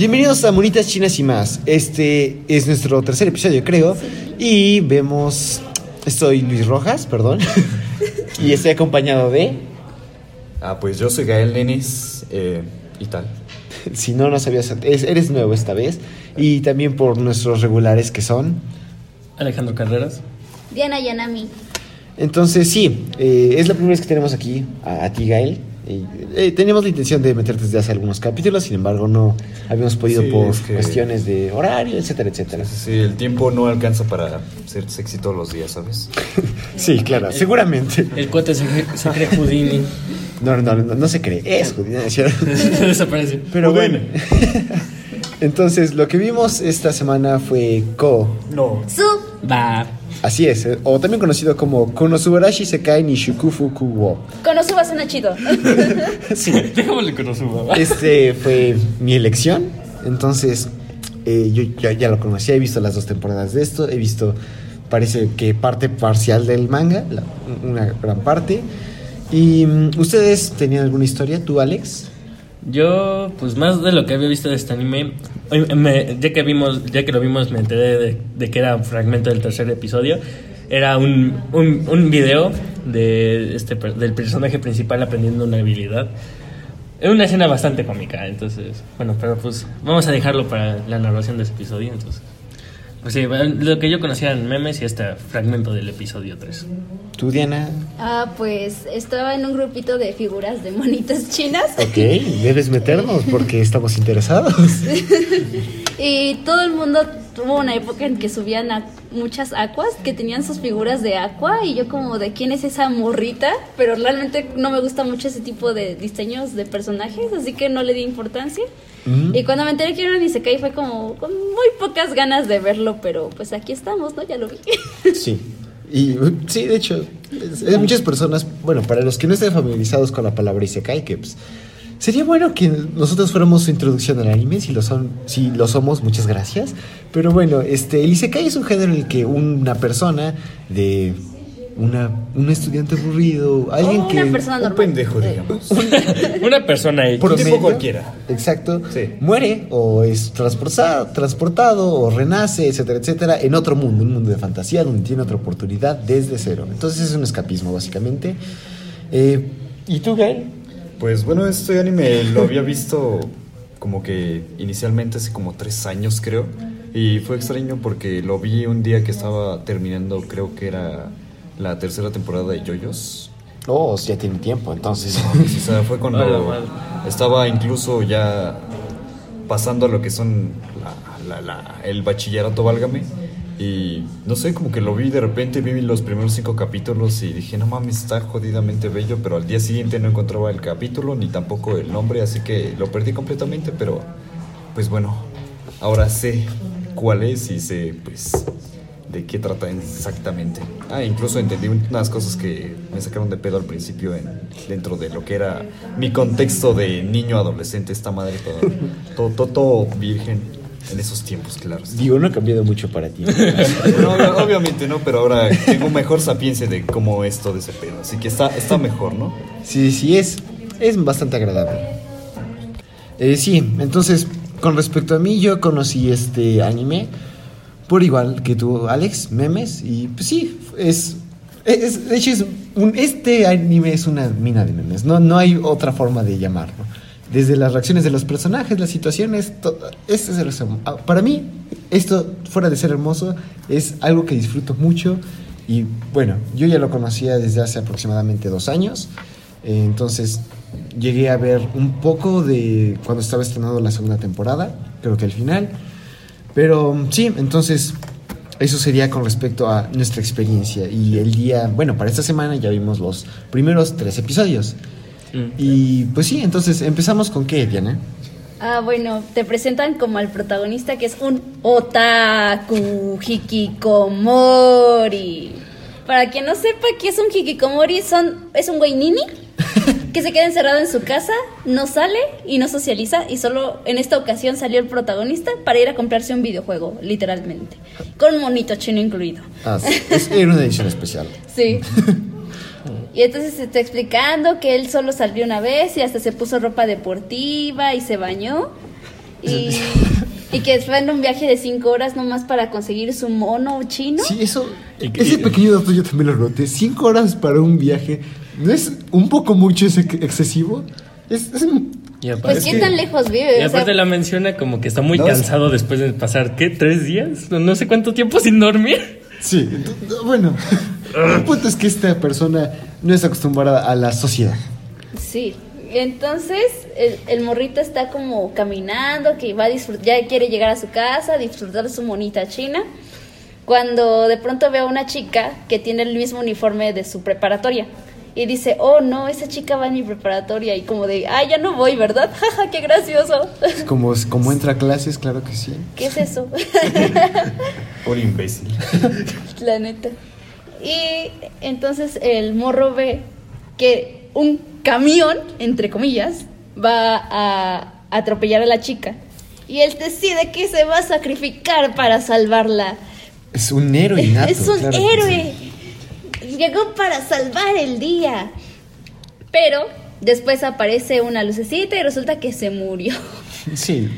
Bienvenidos a Monitas Chinas y más. Este es nuestro tercer episodio, creo. Y vemos. Estoy Luis Rojas, perdón. y estoy acompañado de. Ah, pues yo soy Gael Nenis eh, y tal. Si no, no sabías. es- Eres nuevo esta vez. Y también por nuestros regulares que son. Alejandro Carreras. Diana Yanami. Entonces, sí, eh, es la primera vez que tenemos aquí a, a ti, Gael. Eh, eh, teníamos la intención de meterte desde hace algunos capítulos, sin embargo, no habíamos podido Sí, por es que- cuestiones de horario, etcétera, etcétera. Sí, el tiempo no alcanza para ser sexy todos los días, ¿sabes? Sí, claro, seguramente. El cuate se, cree- se cree Houdini. No, no, no, no se cree, es judía, ¿es cierto? Desaparece. Pero Houdini. bueno. Entonces, lo que vimos esta semana fue Ko. No. Su. Va. Así es, eh, o también conocido como Konosubarashi Sekai ni Shukufu Kuwo. Konosuba suena chido. Sí. Déjamosle mamá. Este fue mi elección. Entonces, eh, yo ya, ya lo conocía, he visto las dos temporadas de esto, he visto, parece que parte parcial del manga, la- una gran parte. ¿Y mm, ustedes tenían alguna historia? ¿Tú, Alex? Yo, pues más de lo que había visto de este anime, me- ya, que vimos, ya que lo vimos, me enteré de, de que era un fragmento del tercer episodio. Era un, un, video de este, del personaje principal aprendiendo una habilidad. Era una escena bastante cómica, entonces, bueno, pero pues vamos a dejarlo para la narración de ese episodio, entonces. Pues sí, lo que yo conocía en memes y este fragmento del episodio 3. ¿Tú, Diana? Ah, pues estaba en un grupito de figuras de monitas chinas. Ok, debes meternos porque estamos interesados. Y todo el mundo tuvo una época en que subían a muchas acuas que tenían sus figuras de aqua y yo como de quién es esa morrita, pero realmente no me gusta mucho ese tipo de diseños de personajes, así que no le di importancia. Y cuando me enteré que era un Isekai fue como con muy pocas ganas de verlo, pero pues aquí estamos, ¿no? Ya lo vi. Sí. Y sí, de hecho, es- es muchas personas, bueno, para los que no estén familiarizados con la palabra Isekai, que pues, sería bueno que nosotros fuéramos su introducción al anime, si lo son, si lo somos, muchas gracias. Pero bueno, este, el Isekai es un género en el que una persona de una, un estudiante aburrido, alguien O que una persona Un pendejo, digamos. Una persona. Por- promedio, tipo cualquiera. Exacto. Sí. Muere o es transportado, transportado o renace, etcétera, etcétera, en otro mundo, un mundo de fantasía donde tiene otra oportunidad desde cero. Entonces es un escapismo, básicamente. Eh, ¿Y tú, Gael? Pues bueno, este anime lo había visto como que inicialmente hace como tres años, creo. Y fue extraño porque lo vi un día que estaba terminando, creo que era la tercera temporada de JoJo's. Oh, ya tiene tiempo, entonces. O sea, fue cuando Hola, estaba incluso ya pasando a lo que son la- la- la- el bachillerato, válgame. Y no sé, como que lo vi de repente, vi los primeros cinco capítulos y dije, no mames, está jodidamente bello, pero al día siguiente no encontraba el capítulo ni tampoco el nombre, así que lo perdí completamente, pero pues bueno, ahora sé cuál es y sé pues de qué trata exactamente. Ah, incluso entendí unas cosas que me sacaron de pedo al principio en, dentro de lo que era mi contexto de niño adolescente, esta madre todo, todo, todo, virgen en esos tiempos, claro. Digo, no ha cambiado mucho para ti. No, obviamente no, pero ahora tengo mejor sapiencia de cómo es todo ese pedo, así que está, está mejor, ¿no? Sí, sí, es, es bastante agradable. Eh, sí, entonces, con respecto a mí, yo conocí este anime por igual que tú, Alex, memes, y pues sí, es. de hecho, este anime es una mina de memes, no, no hay otra forma de llamarlo. Desde las reacciones de los personajes, las situaciones, este es el. Ah, Para mí, esto, fuera de ser hermoso, es algo que disfruto mucho. Y bueno, yo ya lo conocía desde hace aproximadamente dos años. Eh, entonces llegué a ver un poco de cuando estaba estrenando la segunda temporada, creo que al final. Pero sí, entonces eso sería con respecto a nuestra experiencia. Y el día, bueno, para esta semana ya vimos los primeros tres episodios. Mm. Y pues sí, entonces empezamos con qué, Diana. Ah, bueno, te presentan como al protagonista que es un otaku hikikomori. Para quien no sepa qué es un hikikomori, son, es un güey nini que se queda encerrado en su casa, no sale y no socializa y solo en esta ocasión salió el protagonista para ir a comprarse un videojuego, literalmente, con un monito chino incluido. Ah, sí, es, era una edición especial. Sí. Y entonces se está explicando que él solo salió una vez y hasta se puso ropa deportiva y se bañó. Y, y que fue en un viaje de cinco horas nomás para conseguir su mono chino. Sí, eso. Ese pequeño dato yo también lo noté. Cinco horas para un viaje. ¿No es un poco mucho ese excesivo? Es, es un- Y aparte, Pues, ¿qué tan lejos vive? y O sea, aparte la menciona como que está muy No, es- cansado después de pasar, ¿qué? ¿Tres días? No, no sé cuánto tiempo sin dormir. Sí, bueno. El punto es que esta persona no es acostumbrada a la sociedad. Sí. Entonces, el, el morrito está como caminando, que va a disfrutar, ya quiere llegar a su casa, disfrutar de su monita china, cuando de pronto ve a una chica que tiene el mismo uniforme de su preparatoria. Y dice, oh no, esa chica va en mi preparatoria. Y como de, ah, ya no voy, ¿verdad? Jaja, qué gracioso. Es como, como entra a clases, claro que sí. ¿Qué es eso? Por imbécil. La neta. Y entonces el morro ve que un camión, entre comillas, va a atropellar a la chica. Y él decide que se va a sacrificar para salvarla. Es un héroe innato. es un claro que héroe. Llegó para salvar el día. Pero después aparece una lucecita y resulta que se murió. Sí.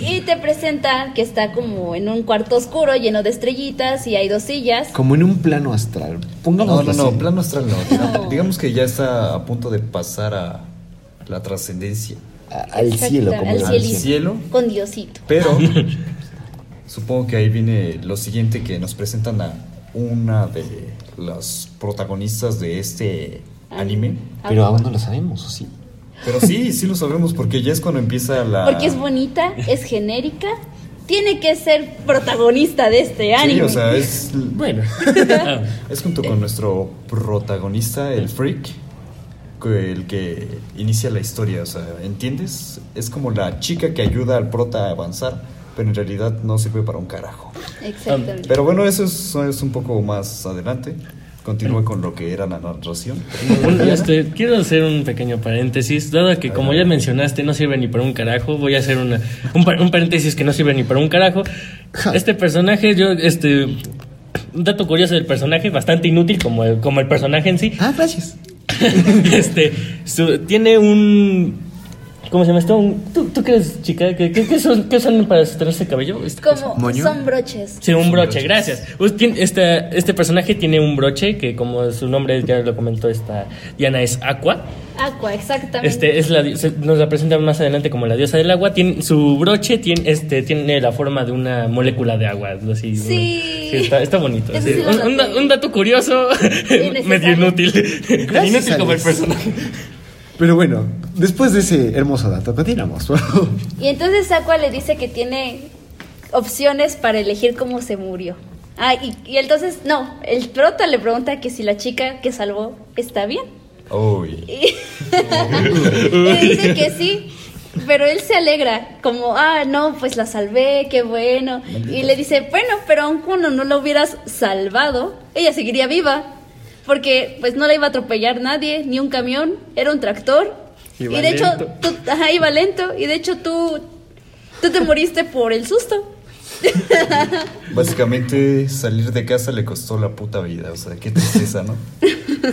Y te presenta que está como en un cuarto oscuro lleno de estrellitas y hay dos sillas. Como en un plano astral. No, Pongámoslo no, no, así. plano astral no. Digamos, No. digamos que ya está a punto de pasar a la trascendencia. Al cielo, como al Al cielo. Con Diosito. Pero supongo que ahí viene lo siguiente que nos presentan a una de las protagonistas de este anime. Pero aún no lo sabemos, ¿o sí? Pero sí, sí lo sabemos porque ya es cuando empieza la... Porque es bonita, es genérica, tiene que ser protagonista de este anime. Sí, o sea, es, Bueno. Es junto con nuestro protagonista, el freak, que- el que inicia la historia, o sea, ¿entiendes? Es como la chica que ayuda al prota a avanzar, pero en realidad no sirve para un carajo. Exactamente. Pero bueno, eso es, eso es un poco más adelante. Continúa con lo que era la narración. un- este, quiero hacer un pequeño paréntesis. Dado que, como ya mencionaste, no sirve ni para un carajo, voy a hacer una, un, par- un paréntesis que no sirve ni para un carajo. Este personaje, yo, este. Un dato curioso del personaje, bastante inútil como el, como el personaje en sí. Ah, gracias. este, su- tiene un. ¿Cómo se llama esto? Un- ¿Tú, tú qué eres, chica? ¿Qué, qué, qué son, qué usan para sostenerse el cabello? Como ¿Moño? son broches. Sí, un Son broche, broches. gracias. Tiene- este, este personaje tiene un broche que, como su nombre ya lo comentó esta Diana, es Aqua. Aqua, exactamente. Este es la, nos la presentan más adelante como la diosa del agua. Tiene, su broche tiene, este, tiene la forma de una molécula de agua. Así, Sí. está, está bonito. Sí. sí un, dato curioso, medio inútil. Gracias, inútil como el personaje. Pero bueno, después de ese hermoso dato, continuamos. Y entonces Aqua le dice que tiene opciones para elegir cómo se murió. Ah, y, y entonces, no, el prota le pregunta que si la chica que salvó está bien. Uy. Y, y dice que sí, pero él se alegra, como, ah, no, pues la salvé, qué bueno. Y le dice, bueno, pero aun cuando no la hubieras salvado, ella seguiría viva. Porque pues no la iba a atropellar nadie, ni un camión, era un tractor. Iba y de hecho, lento. tú, ajá, iba lento. Y de hecho tú, tú te moriste por el susto. Básicamente salir de casa le costó la puta vida, o sea, qué tristeza, ¿no?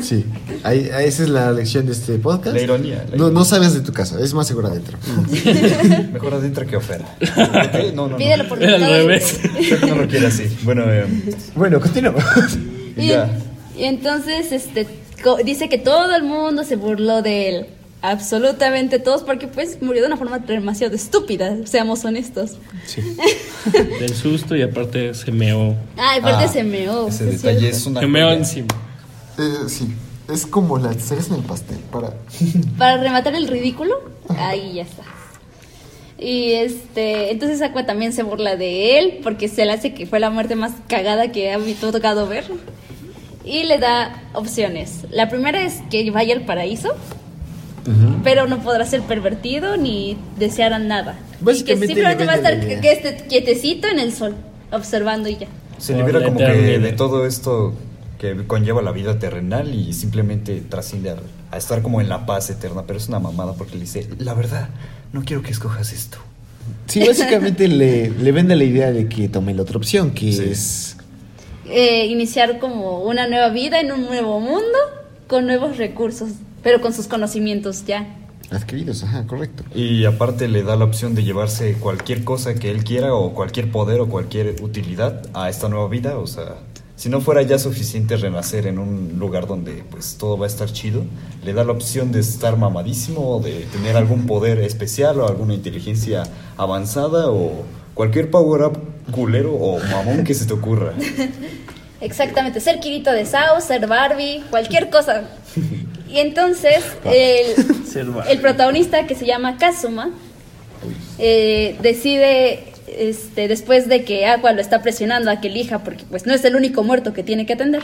Sí, ahí, ahí- esa es la lección de este podcast. La ironía, la no, ironía. no salgas de tu casa, es más seguro adentro. Mejor adentro que afuera. ¿Ok? No, no, no. Pídelo por Era al revés. No lo quiere así. Bueno, eh, Bueno, continuamos. Y, ya. Y entonces este co- dice que todo el mundo se burló de él. Absolutamente todos, porque pues murió de una forma demasiado estúpida, seamos honestos. Del susto y aparte se meó. Ah, aparte Ah, se meó. Ese es detalle cierto. es una. Se meó encima. Eh, sí, es como la cereza en el pastel. Para... Para rematar el ridículo, ahí ya está. Y este, entonces Aqua también se burla de él porque se le hace que fue la muerte más cagada que ha tocado ver. Y le da opciones. La primera es que vaya al paraíso, pero no podrá ser pervertido ni desear nada. Básicamente y que simplemente le va a estar que esté quietecito en el sol, observando y ya. Se libera como que de todo esto que conlleva la vida terrenal y simplemente trasciende a, a estar como en la paz eterna. Pero es una mamada porque le dice, la verdad, no quiero que escojas esto. Sí, básicamente le, le vende la idea de que tome la otra opción, que Sí. es... Eh, iniciar como una nueva vida en un nuevo mundo con nuevos recursos, pero con sus conocimientos ya. Adquiridos, ajá, correcto. Y aparte le da la opción de llevarse cualquier cosa que él quiera o cualquier poder o cualquier utilidad a esta nueva vida. O sea, si no fuera ya suficiente renacer en un lugar donde pues todo va a estar chido, le da la opción de estar mamadísimo o de tener algún poder especial o alguna inteligencia avanzada o cualquier power up culero o mamón que se te ocurra. Exactamente, ser Kirito de Sao, ser Barbie, cualquier cosa. Y entonces el, protagonista que se llama Kazuma eh, decide, este, después de que Aqua lo está presionando a que elija, porque pues no es el único muerto que tiene que atender,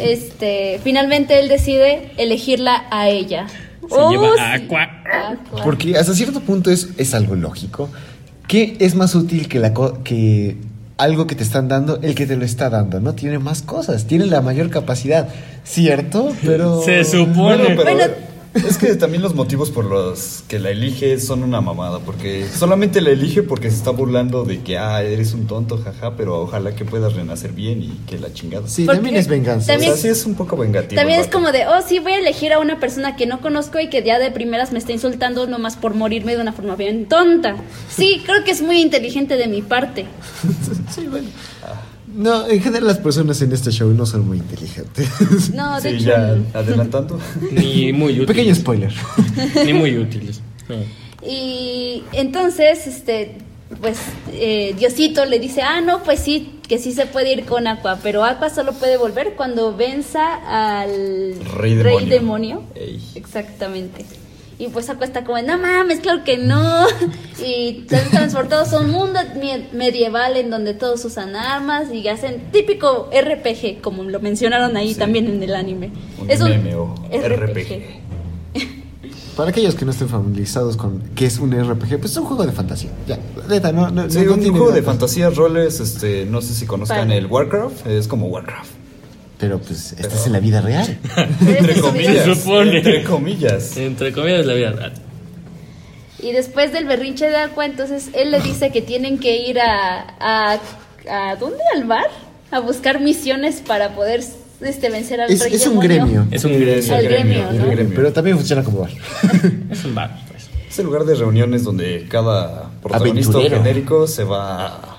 este, finalmente él decide elegirla a ella. Se Oh, lleva sí. a Aqua. Aqua. Porque hasta cierto punto es, es algo lógico. ¿Qué es más útil que, la co- que algo que te están dando el que te lo está dando? No tiene más cosas, tiene la mayor capacidad, ¿cierto? Pero... Se supone. Bueno, pero Bueno. Es que también los motivos por los que la elige son una mamada, porque solamente la elige porque se está burlando de que, ah, eres un tonto, jaja, pero ojalá que puedas renacer bien y que la chingada. Sí, Porque también es venganza. también- o sea, sí es un poco vengativo. También es como de, oh, sí, voy a elegir a una persona que no conozco y que ya de primeras me está insultando nomás por morirme de una forma bien tonta. Sí, creo que es muy inteligente de mi parte. Sí, bueno. No, en general las personas en este show no son muy inteligentes. No, de Sí, hecho. ya adelantando. Ni muy útiles. Pequeño spoiler. Ni muy útiles. No. Y entonces, este, pues eh, Diosito le dice, ah, no, pues sí, que sí se puede ir con Aqua, pero Aqua solo puede volver cuando venza al Rey demonio. demonio. Ey. Exactamente. Y pues Aqua está como, no mames, claro que no. Y están transportados a un mundo medieval en donde todos usan armas y hacen típico RPG, como lo mencionaron ahí Sí. también en el anime. Un es un MMO, RPG. Para aquellos que no estén familiarizados con qué es un RPG, pues es un juego de fantasía. Ya, neta, no, no, Sí, no- no un juego de fantasía, roles, este, no sé si conozcan Vale. el Warcraft, es como Warcraft. Pero pues esta Pero- es en la vida real. Entre comillas. Se supone. Entre comillas. Entre comillas, la vida real. Y después del berrinche de Aqua, entonces él le dice que tienen que ir a, a, a ¿dónde? ¿Al bar? A buscar misiones para poder este, vencer al Es, rey es un gremio. Es un Es gremio. El gremio, el ¿no? gremio. Pero también funciona como bar. Es un bar, pues. Es el lugar de reuniones donde cada protagonista Aventurero. genérico se va a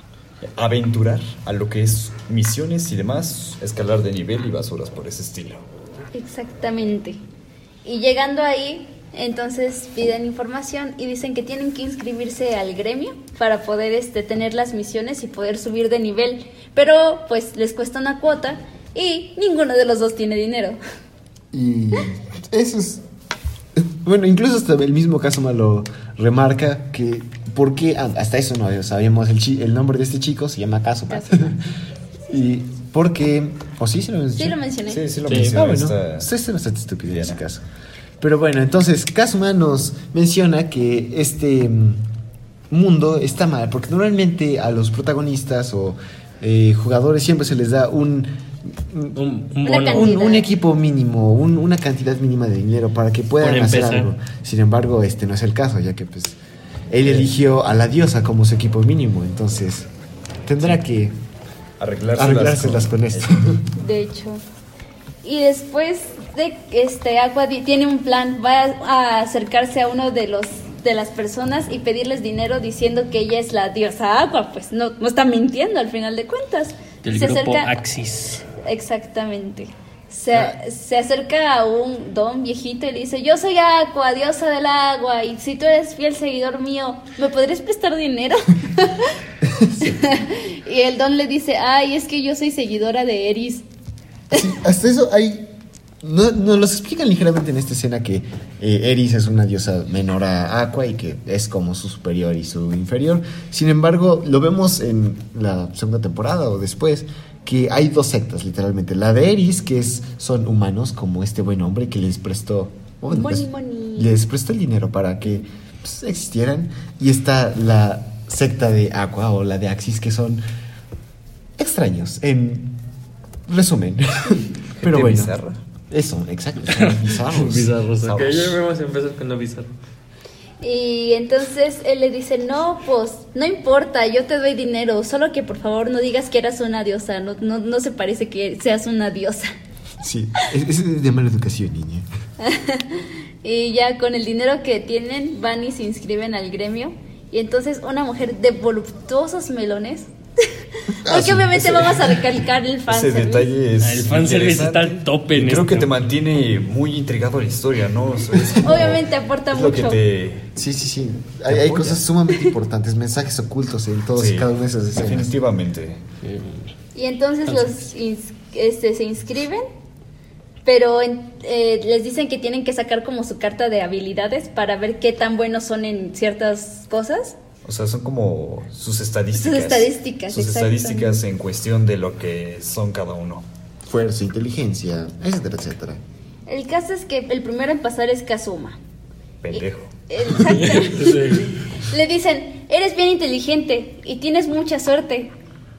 aventurar a lo que es misiones y demás, escalar de nivel y basuras por ese estilo. Exactamente. Y llegando ahí, entonces piden información y dicen que tienen que inscribirse al gremio para poder este, tener las misiones y poder subir de nivel. Pero pues les cuesta una cuota y ninguno de los dos tiene dinero. Y eso es. Bueno, incluso hasta el mismo Kazuma lo remarca que. ¿Por qué? Ah, Hasta eso no sabíamos el, chi- el nombre de este chico, se llama Kazuma. Y porque. ¿O sí se lo mencioné? Sí lo mencioné. Sí, sí lo Sí. mencioné. Ah, bueno, está- esto es bastante estúpido en ese caso. Pero bueno, entonces Kazuma nos menciona que este mm, mundo está mal, porque normalmente a los protagonistas o eh, jugadores siempre se les da un, Un, un bono. un, un equipo mínimo, un- una cantidad mínima de dinero para que puedan hacer algo. Sin embargo, este no es el caso, ya que pues él eligió a la diosa como su equipo mínimo, entonces tendrá que Arreglárselas, arreglárselas con esto. De hecho. Y después de que este Aqua tiene un plan, va a acercarse a uno de los de las personas y pedirles dinero diciendo que ella es la diosa Aqua, pues no, no está mintiendo al final de cuentas. Del Se grupo acerca- Axis. Exactamente. Se, se acerca a un don viejito y dice, yo soy Aqua, diosa del agua, y si tú eres fiel seguidor mío, ¿me podrías prestar dinero? y el don le dice, ay, es que yo soy seguidora de Eris. Hasta eso hay. No, nos los explican ligeramente en esta escena que eh, Eris es una diosa menor a Aqua y que es como su superior y su inferior. Sin embargo, lo vemos en la segunda temporada o después que hay dos sectas, literalmente. La de Eris, que es, son humanos, como este buen hombre que les prestó. bueno, Money, les- money. les prestó el dinero para que pues, existieran. Y está la secta de Aqua o la de Axis, que son extraños, en resumen. Pero bueno. bizarra. Eso, exacto. son bizarros. Bizarros. ok. Ya vamos a empezar con lo bizarro. Y entonces él le dice, no, pues no importa, yo te doy dinero, solo que por favor no digas que eras una diosa, no, no, no se parece que seas una diosa. Sí, es, es de mala educación, niña. Y ya con el dinero que tienen van y se inscriben al gremio. Y entonces una mujer de voluptuosos melones. Ah, Porque obviamente vamos a recalcar el fan. Ese detalle es. Ah, el fanservice está al tope Y en creo que esto. te mantiene muy intrigado la historia, ¿no? O sea, como- Obviamente aporta es lo que mucho. te. Sí, sí, sí. Hay, hay apoya. cosas sumamente importantes, mensajes ocultos en todos y Sí, cada una de esas escenas. Definitivamente. Y entonces los ins- este, se inscriben, pero en- eh, les dicen que tienen que sacar como su carta de habilidades para ver qué tan buenos son en ciertas cosas. O sea, son como sus estadísticas. Sus estadísticas, Sus estadísticas en cuestión de lo que son cada uno. Fuerza, inteligencia, etcétera, etcétera. El caso es que el primero en pasar es Kazuma. Pendejo. Exacto. Sí. Le dicen, eres bien inteligente y tienes mucha suerte,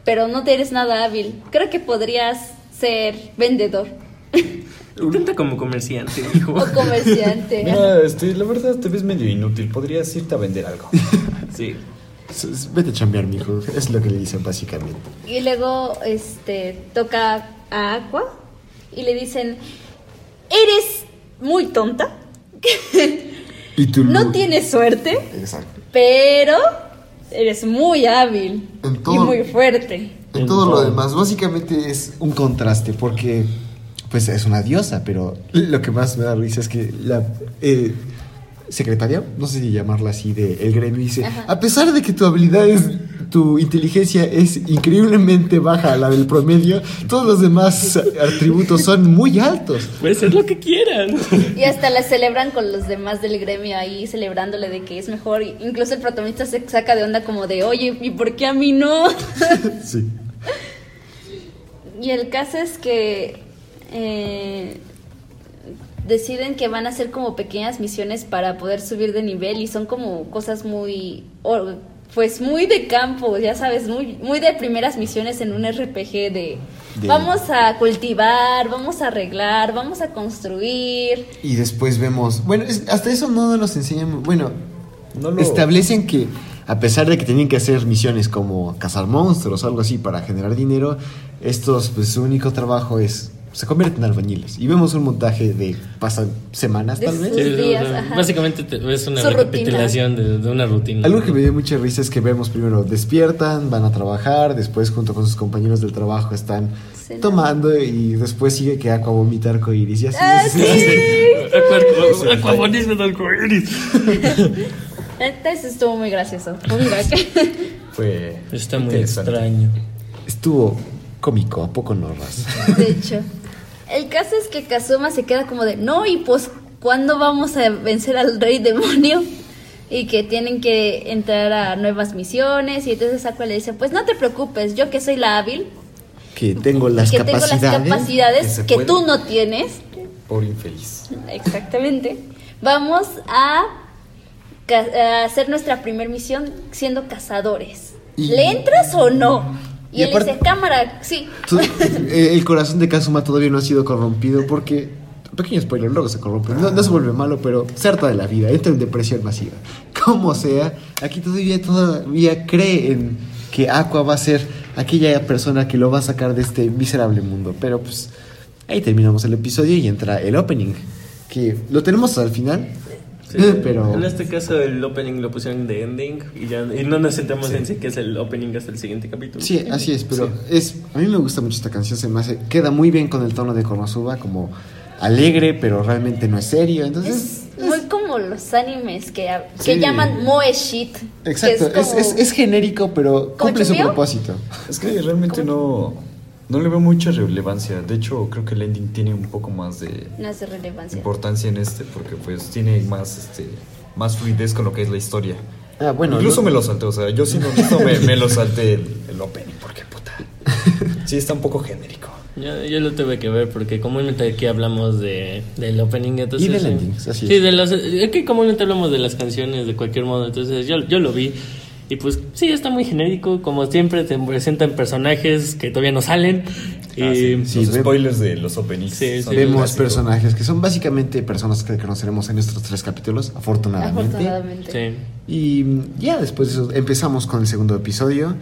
pero no te eres nada hábil. Creo que podrías ser vendedor Intenta como comerciante, hijo. o comerciante. Mira, este, la verdad te ves medio inútil. Podrías irte a vender algo. Sí. Vete a chambear, mijo. Es lo que le dicen básicamente. Y luego este toca a Aqua y le dicen, eres muy tonta, Y tú no tienes suerte, Exacto. pero eres muy hábil En y todo- muy fuerte. En todo lo demás, básicamente es un contraste porque, pues, es una diosa, pero lo que más me da risa es que la eh, secretaria, no sé si llamarla así, de el gremio dice, Ajá. a pesar de que tu habilidad es, tu inteligencia es increíblemente baja a la del promedio, todos los demás atributos son muy altos. Puedes ser lo que quieras. Y hasta la celebran con los demás del gremio ahí celebrándole de que es mejor. Incluso el protagonista se saca de onda como de, oye, ¿y por qué a mí no? Sí. Y el caso es que eh, deciden que van a hacer como pequeñas misiones para poder subir de nivel y son como cosas muy, pues muy de campo, ya sabes, muy, muy de primeras misiones en un RPG de, De- vamos a cultivar, vamos a arreglar, vamos a construir. Y después vemos, bueno, es- hasta eso no nos enseñan, bueno, No lo- establecen que a pesar de que tenían que hacer misiones como cazar monstruos o algo así para generar dinero, estos, pues su único trabajo es, se convierten en albañiles. Y vemos un montaje de, pasan semanas De tal vez. Sí, o sea, básicamente te- es una Su recapitulación de, de una rutina. Algo que me dio mucha risa es que vemos primero despiertan, van a trabajar, después junto con sus compañeros del trabajo están tomando y después sigue que Aqua vomita arcoíris y así. Ah, sí. Aqua- Aquabonismo de arcoíris. Entonces estuvo muy gracioso. Gag. Fue Está muy extraño. Estuvo cómico, ¿a poco no, Raz? De hecho, el caso es que Kazuma se queda como de, no, y pues, ¿cuándo vamos a vencer al rey demonio? Y que tienen que entrar a nuevas misiones. Y entonces Aqua le dice, pues no te preocupes, yo que soy la hábil, Que tengo las que tengo capacidades. las capacidades que tú no tienes. Por infeliz. Exactamente. Vamos a, a hacer nuestra primer misión siendo cazadores. ¿Le entras o no? Y, Y él aparte- dice, cámara, sí. Eh, el corazón de Kazuma todavía no ha sido corrompido porque, pequeño spoiler, luego se corrompe. No, no se vuelve malo, pero se harta de la vida, entra en depresión masiva. Como sea, aquí todavía, todavía cree en que Aqua va a ser aquella persona que lo va a sacar de este miserable mundo. Pero pues ahí terminamos el episodio y entra el opening, que lo tenemos al final. Sí, pero En este caso el opening lo pusieron de ending y, ya, y no nos sentamos en sí que es el opening hasta el siguiente capítulo. Sí, así es, pero es a mí me gusta mucho esta canción, se me hace queda muy bien con el tono de Konosuba, como alegre, pero realmente no es serio, entonces Es muy como los animes que, Sí. que llaman moe shit. exacto, es, como- es- es genérico, pero ¿Como cumple su propósito. Es que realmente no, no le veo mucha relevancia. De hecho, creo que el ending tiene un poco más de No es de relevancia. importancia en este porque pues tiene más este más fluidez con lo que es la historia. Ah, bueno, Incluso no- me lo salté, o sea, yo siendo honesto me, me lo salté el, el opening porque puta. Sí está un poco genérico. Yo, yo lo tuve que ver porque comúnmente aquí hablamos de, del opening. Entonces, Y del ending, así Sí, es. de las, es que comúnmente hablamos de las canciones de cualquier modo. Entonces yo, yo lo vi. Y pues sí, está muy genérico. Como siempre, te presentan personajes que todavía no salen. Ah, sí, sí, los ve- spoilers de los openings. Sí, son sí. Vemos personajes que son básicamente personas que conoceremos en estos tres capítulos, afortunadamente. Afortunadamente. sí. Y ya después de eso empezamos con el segundo episodio,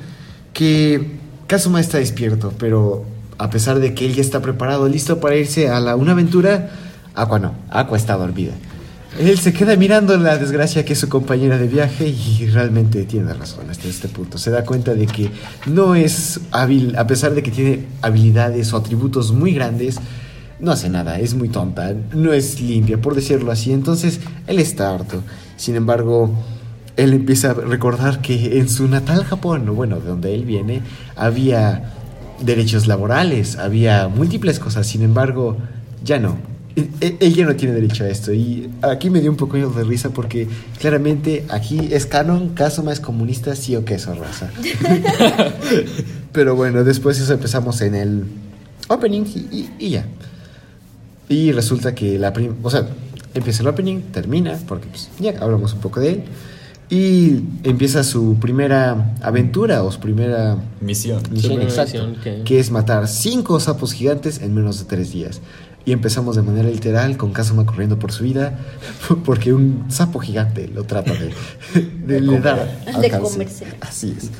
que Kazuma está despierto, pero a pesar de que él ya está preparado, listo para irse a la, una aventura, Aqua no, Aqua está dormida. Él se queda mirando la desgracia que es su compañera de viaje y realmente tiene razón hasta este punto. Se da cuenta de que no es hábil, a pesar de que tiene habilidades o atributos muy grandes, no hace nada, es muy tonta, no es limpia, por decirlo así. Entonces, él está harto. Sin embargo, él empieza a recordar que en su natal Japón, bueno, de donde él viene, había derechos laborales, había múltiples cosas. Sin embargo, ya no. E- e- Él ya no tiene derecho a esto. Y aquí me dio un poco de risa porque claramente aquí es canon, Kazuma es comunista, sí o queso, raza. Pero bueno, después de eso empezamos en el opening y, y- y ya. Y resulta que la prim o sea, empieza el opening, termina, porque pues, ya hablamos un poco de él. Y empieza su primera aventura o su primera Misión. misión, primera exacto, misión, que- que es matar cinco sapos gigantes en menos de tres días. Y empezamos de manera literal con Kazuma corriendo por su vida porque un sapo gigante lo trata de, de, le dar De comerse. Así es.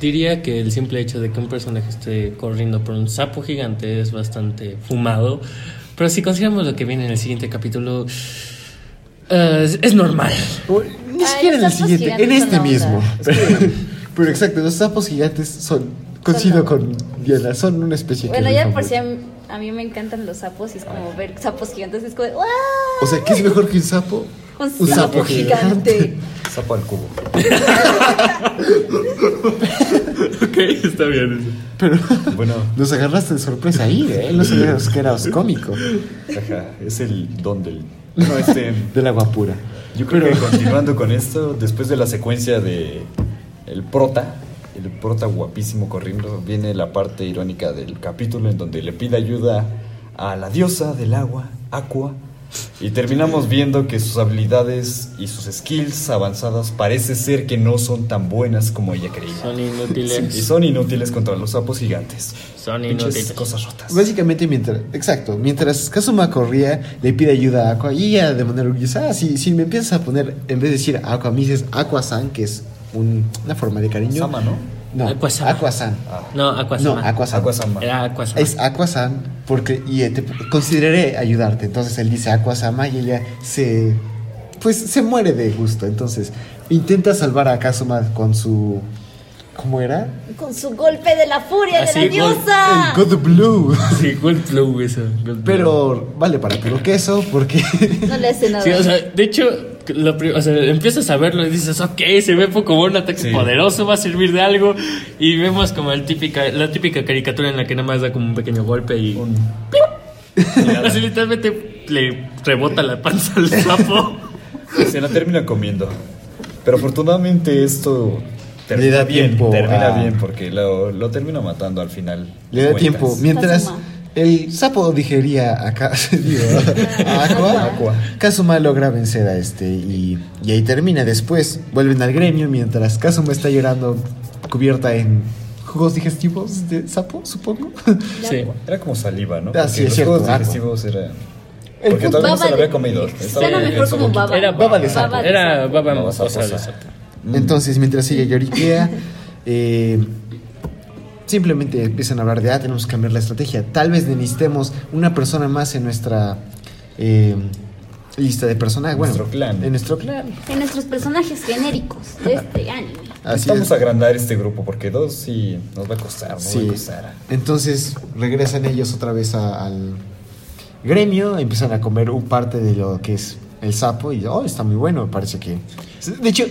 Diría que el simple hecho de que un personaje esté corriendo por un sapo gigante es bastante fumado. Pero si consideramos lo que viene en el siguiente capítulo, eh, es, es normal. Ni siquiera en el siguiente, en gigantes este mismo. Pero, pero exacto, los sapos gigantes son, coincido con Diana, son una especie Bueno, ya por si a mí, me encantan los sapos y es como ver sapos gigantes, es como, de, ¡guau! O sea, ¿qué es mejor que un sapo? Un, sapo, gigante. Sapo al cubo. ok, está bien eso. Pero Bueno, nos agarraste de sorpresa ahí, ¿eh? No sabíamos que eras cómico. ajá, es el don del. No, este. Del agua pura. Yo creo que continuando con esto, después de la secuencia de el prota, el prota guapísimo corriendo, viene la parte irónica del capítulo en donde le pide ayuda a la diosa del agua, Aqua, y terminamos viendo que sus habilidades y sus skills avanzadas parece ser que no son tan buenas como ella creía. Son inútiles. Y son inútiles contra los sapos gigantes. Son Pinches inútiles. cosas rotas. Básicamente, mientras, exacto, mientras Kazuma corría, le pide ayuda a Aqua y ella de manera orgullosa, ah, si, si me empiezas a poner, en vez de decir Aqua, me dices Aqua-san, que es un- una forma de cariño. Sama, ¿no? No, Aqua-sama. Aqua-san. Ah, No, Aquasama. No, Aqua-san. Aquasama. Era Aquasama. Es Aqua-san porque y eh, te consideraré ayudarte. Entonces él dice Aqua-sama y ella se pues se muere de gusto. Entonces intenta salvar a Kazuma con su ¿cómo era? Con su golpe de la furia Así, de la gol- diosa. El God Blue. Sí, Gold Flow eso. Pero vale para puro queso porque No le hace nada. Sí, o sea, de hecho, lo pri- o sea, empiezas a verlo y dices, ok, se ve como un ataque Sí. poderoso, va a servir de algo. Y vemos como el típica, la típica caricatura en la que nada más da como un pequeño golpe y. Un- Así literalmente le rebota la panza al sapo. Se la termina comiendo. Pero afortunadamente esto Le termina da bien. tiempo termina a- bien porque lo, lo termina matando al final. le da Cuentas. tiempo mientras. El sapo digería a, Ka- digo, a Aqua, Aqua. Kazuma logra vencer a este y, y ahí termina. Después vuelven al gremio mientras Kazuma está llorando cubierta en jugos digestivos de sapo, supongo. Sí. Era como saliva, ¿no? Ah, Porque sí, es los cierto, jugos agua. digestivos era. El Porque punto- todavía no se lo Baba había comido. En mejor como baba. Era Baba de sapo. Baba Era baba Baba o sea, sapo. Entonces, mientras ella lloriquea, eh, simplemente empiezan a hablar de, ah, tenemos que cambiar la estrategia. Tal vez necesitemos una persona más en nuestra eh, lista de personajes. Bueno, Nuestro clan. En nuestro clan. En nuestros personajes genéricos de este anime. Así Vamos es. a agrandar este grupo porque dos sí nos va a costar. Nos va Sí. a costar. Entonces regresan ellos otra vez a- al gremio, empiezan a comer un parte de lo que es el sapo y oh, está muy bueno, parece que... De hecho...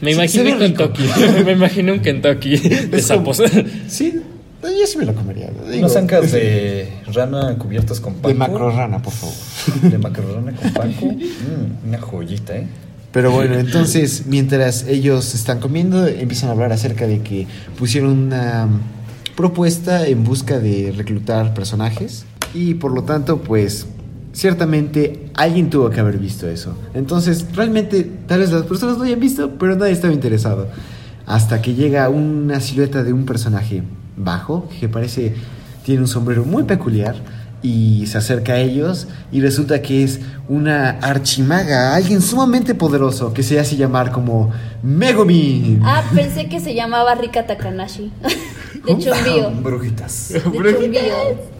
Me imaginé rico. Kentucky. Me imaginé un Kentucky de Es como- sapos. Sí, yo sí me lo comería. digo. Unas ancas de rana cubiertas con panko. De macro rana, por favor. De macro rana con panko. Mm, una joyita, ¿eh? Pero bueno, entonces, mientras ellos están comiendo, empiezan a hablar acerca de que pusieron una propuesta en busca de reclutar personajes y por lo tanto, pues, ciertamente alguien tuvo que haber visto eso. Entonces, realmente, tal vez las personas lo hayan visto, pero nadie estaba interesado. Hasta que llega una silueta de un personaje bajo, que parece, tiene un sombrero muy peculiar y se acerca a ellos y resulta que es una archimaga, alguien sumamente poderoso que se hace llamar como Megumin. Ah, pensé que se llamaba Rika Takanashi. De Chumbio. Brujitas. De Chumbio.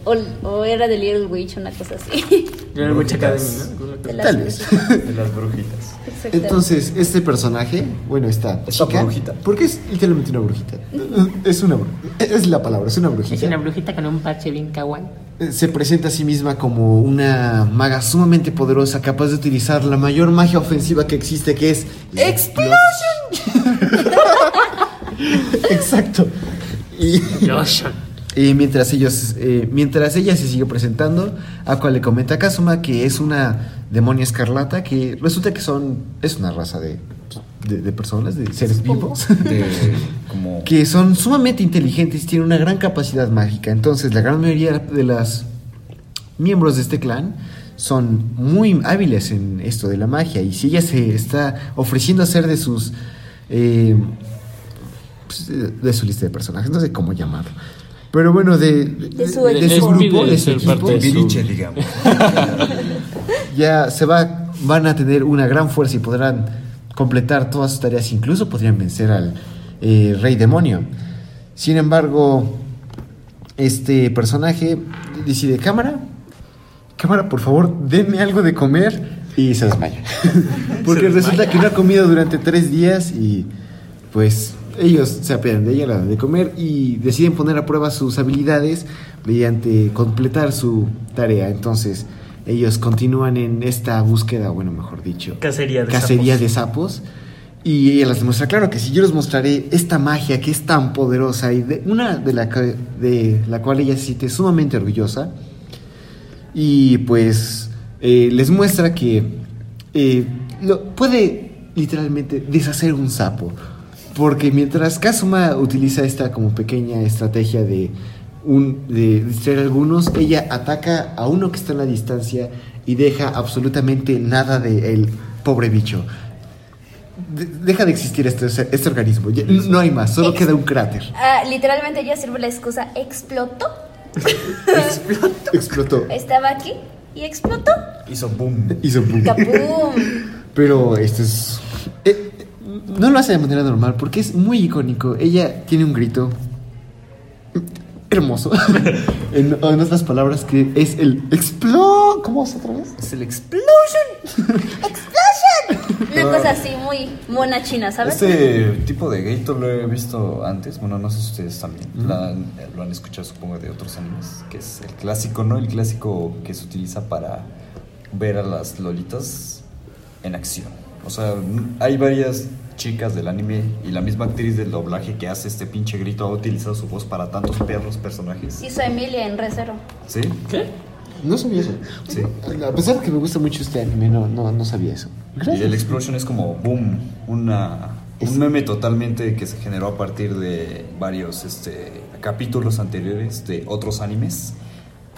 O, o era de Little Witch, una cosa así. Era mucha Brujitas. academia, ¿no? De las Tal vez. De las brujitas. Entonces, este personaje, bueno, esta Esta chica, brujita. porque es literalmente una brujita. Es una es la palabra, es una brujita. Es una brujita con un parche bien kawaii. Eh, Se presenta a sí misma como una maga sumamente poderosa, capaz de utilizar la mayor magia ofensiva que existe, que es ¡Explosion! Exacto. Y, mientras ellos, eh, mientras ella se sigue presentando, Aqua le comenta a Kazuma que es una demonia escarlata que resulta que son es una raza de de, de personas, de seres vivos. De, como... que son sumamente inteligentes y tienen una gran capacidad mágica. Entonces, la gran mayoría de los miembros de este clan son muy hábiles en esto de la magia. Y si ella se está ofreciendo a ser de sus. eh, pues, de su lista de personajes, no sé cómo llamarlo. Pero bueno, de, De su de grupo, De de su equipo, su- digamos. ya se va, van a tener una gran fuerza y podrán completar todas sus tareas, incluso podrían vencer al eh, rey demonio. Sin embargo, este personaje decide, cámara, cámara, por favor, denme algo de comer y se desmaya. Porque resulta que no ha comido durante tres días y pues ellos se apean de ella, la dan de comer y deciden poner a prueba sus habilidades mediante completar su tarea. Entonces ellos continúan en esta búsqueda, bueno, mejor dicho, Cacería de cacería sapos. de sapos. Y ella les demuestra, claro que si yo les mostraré esta magia que es tan poderosa y de, una de la, de la cual ella se siente sumamente orgullosa. Y pues eh, les muestra que eh, lo, puede literalmente deshacer un sapo. Porque mientras Kazuma utiliza esta como pequeña estrategia de, un, de distraer a algunos, ella ataca a uno que está en la distancia y deja absolutamente nada de el pobre bicho. De- deja de existir este, este organismo. Ya- no hay más, solo queda un cráter. Ah, literalmente ella sirve la excusa explotó. Explotó. Estaba aquí y explotó. Hizo boom. Hizo boom. ¡Capum! Pero esto es. No lo hace de manera normal porque es muy icónico. Ella tiene un grito hermoso. en, en otras palabras, que es el explo. ¿Cómo es otra vez? Es el expl- Una cosa así muy mona china, ¿sabes? Este tipo de grito lo he visto antes. Bueno, no sé si ustedes también lo han escuchado, supongo, de otros animes. Que es el clásico, ¿no? El clásico que se utiliza para ver a las lolitas en acción. O sea, hay varias chicas del anime y la misma actriz del doblaje que hace este pinche grito ha utilizado su voz para tantos perros personajes. Hizo Emilia en Recero. ¿Sí? ¿Qué? No sabía eso. Sí. A pesar de que me gusta mucho este anime, no, no, no sabía eso. Y el Explosion es como boom, una, un meme totalmente que se generó a partir de varios este, capítulos anteriores de otros animes.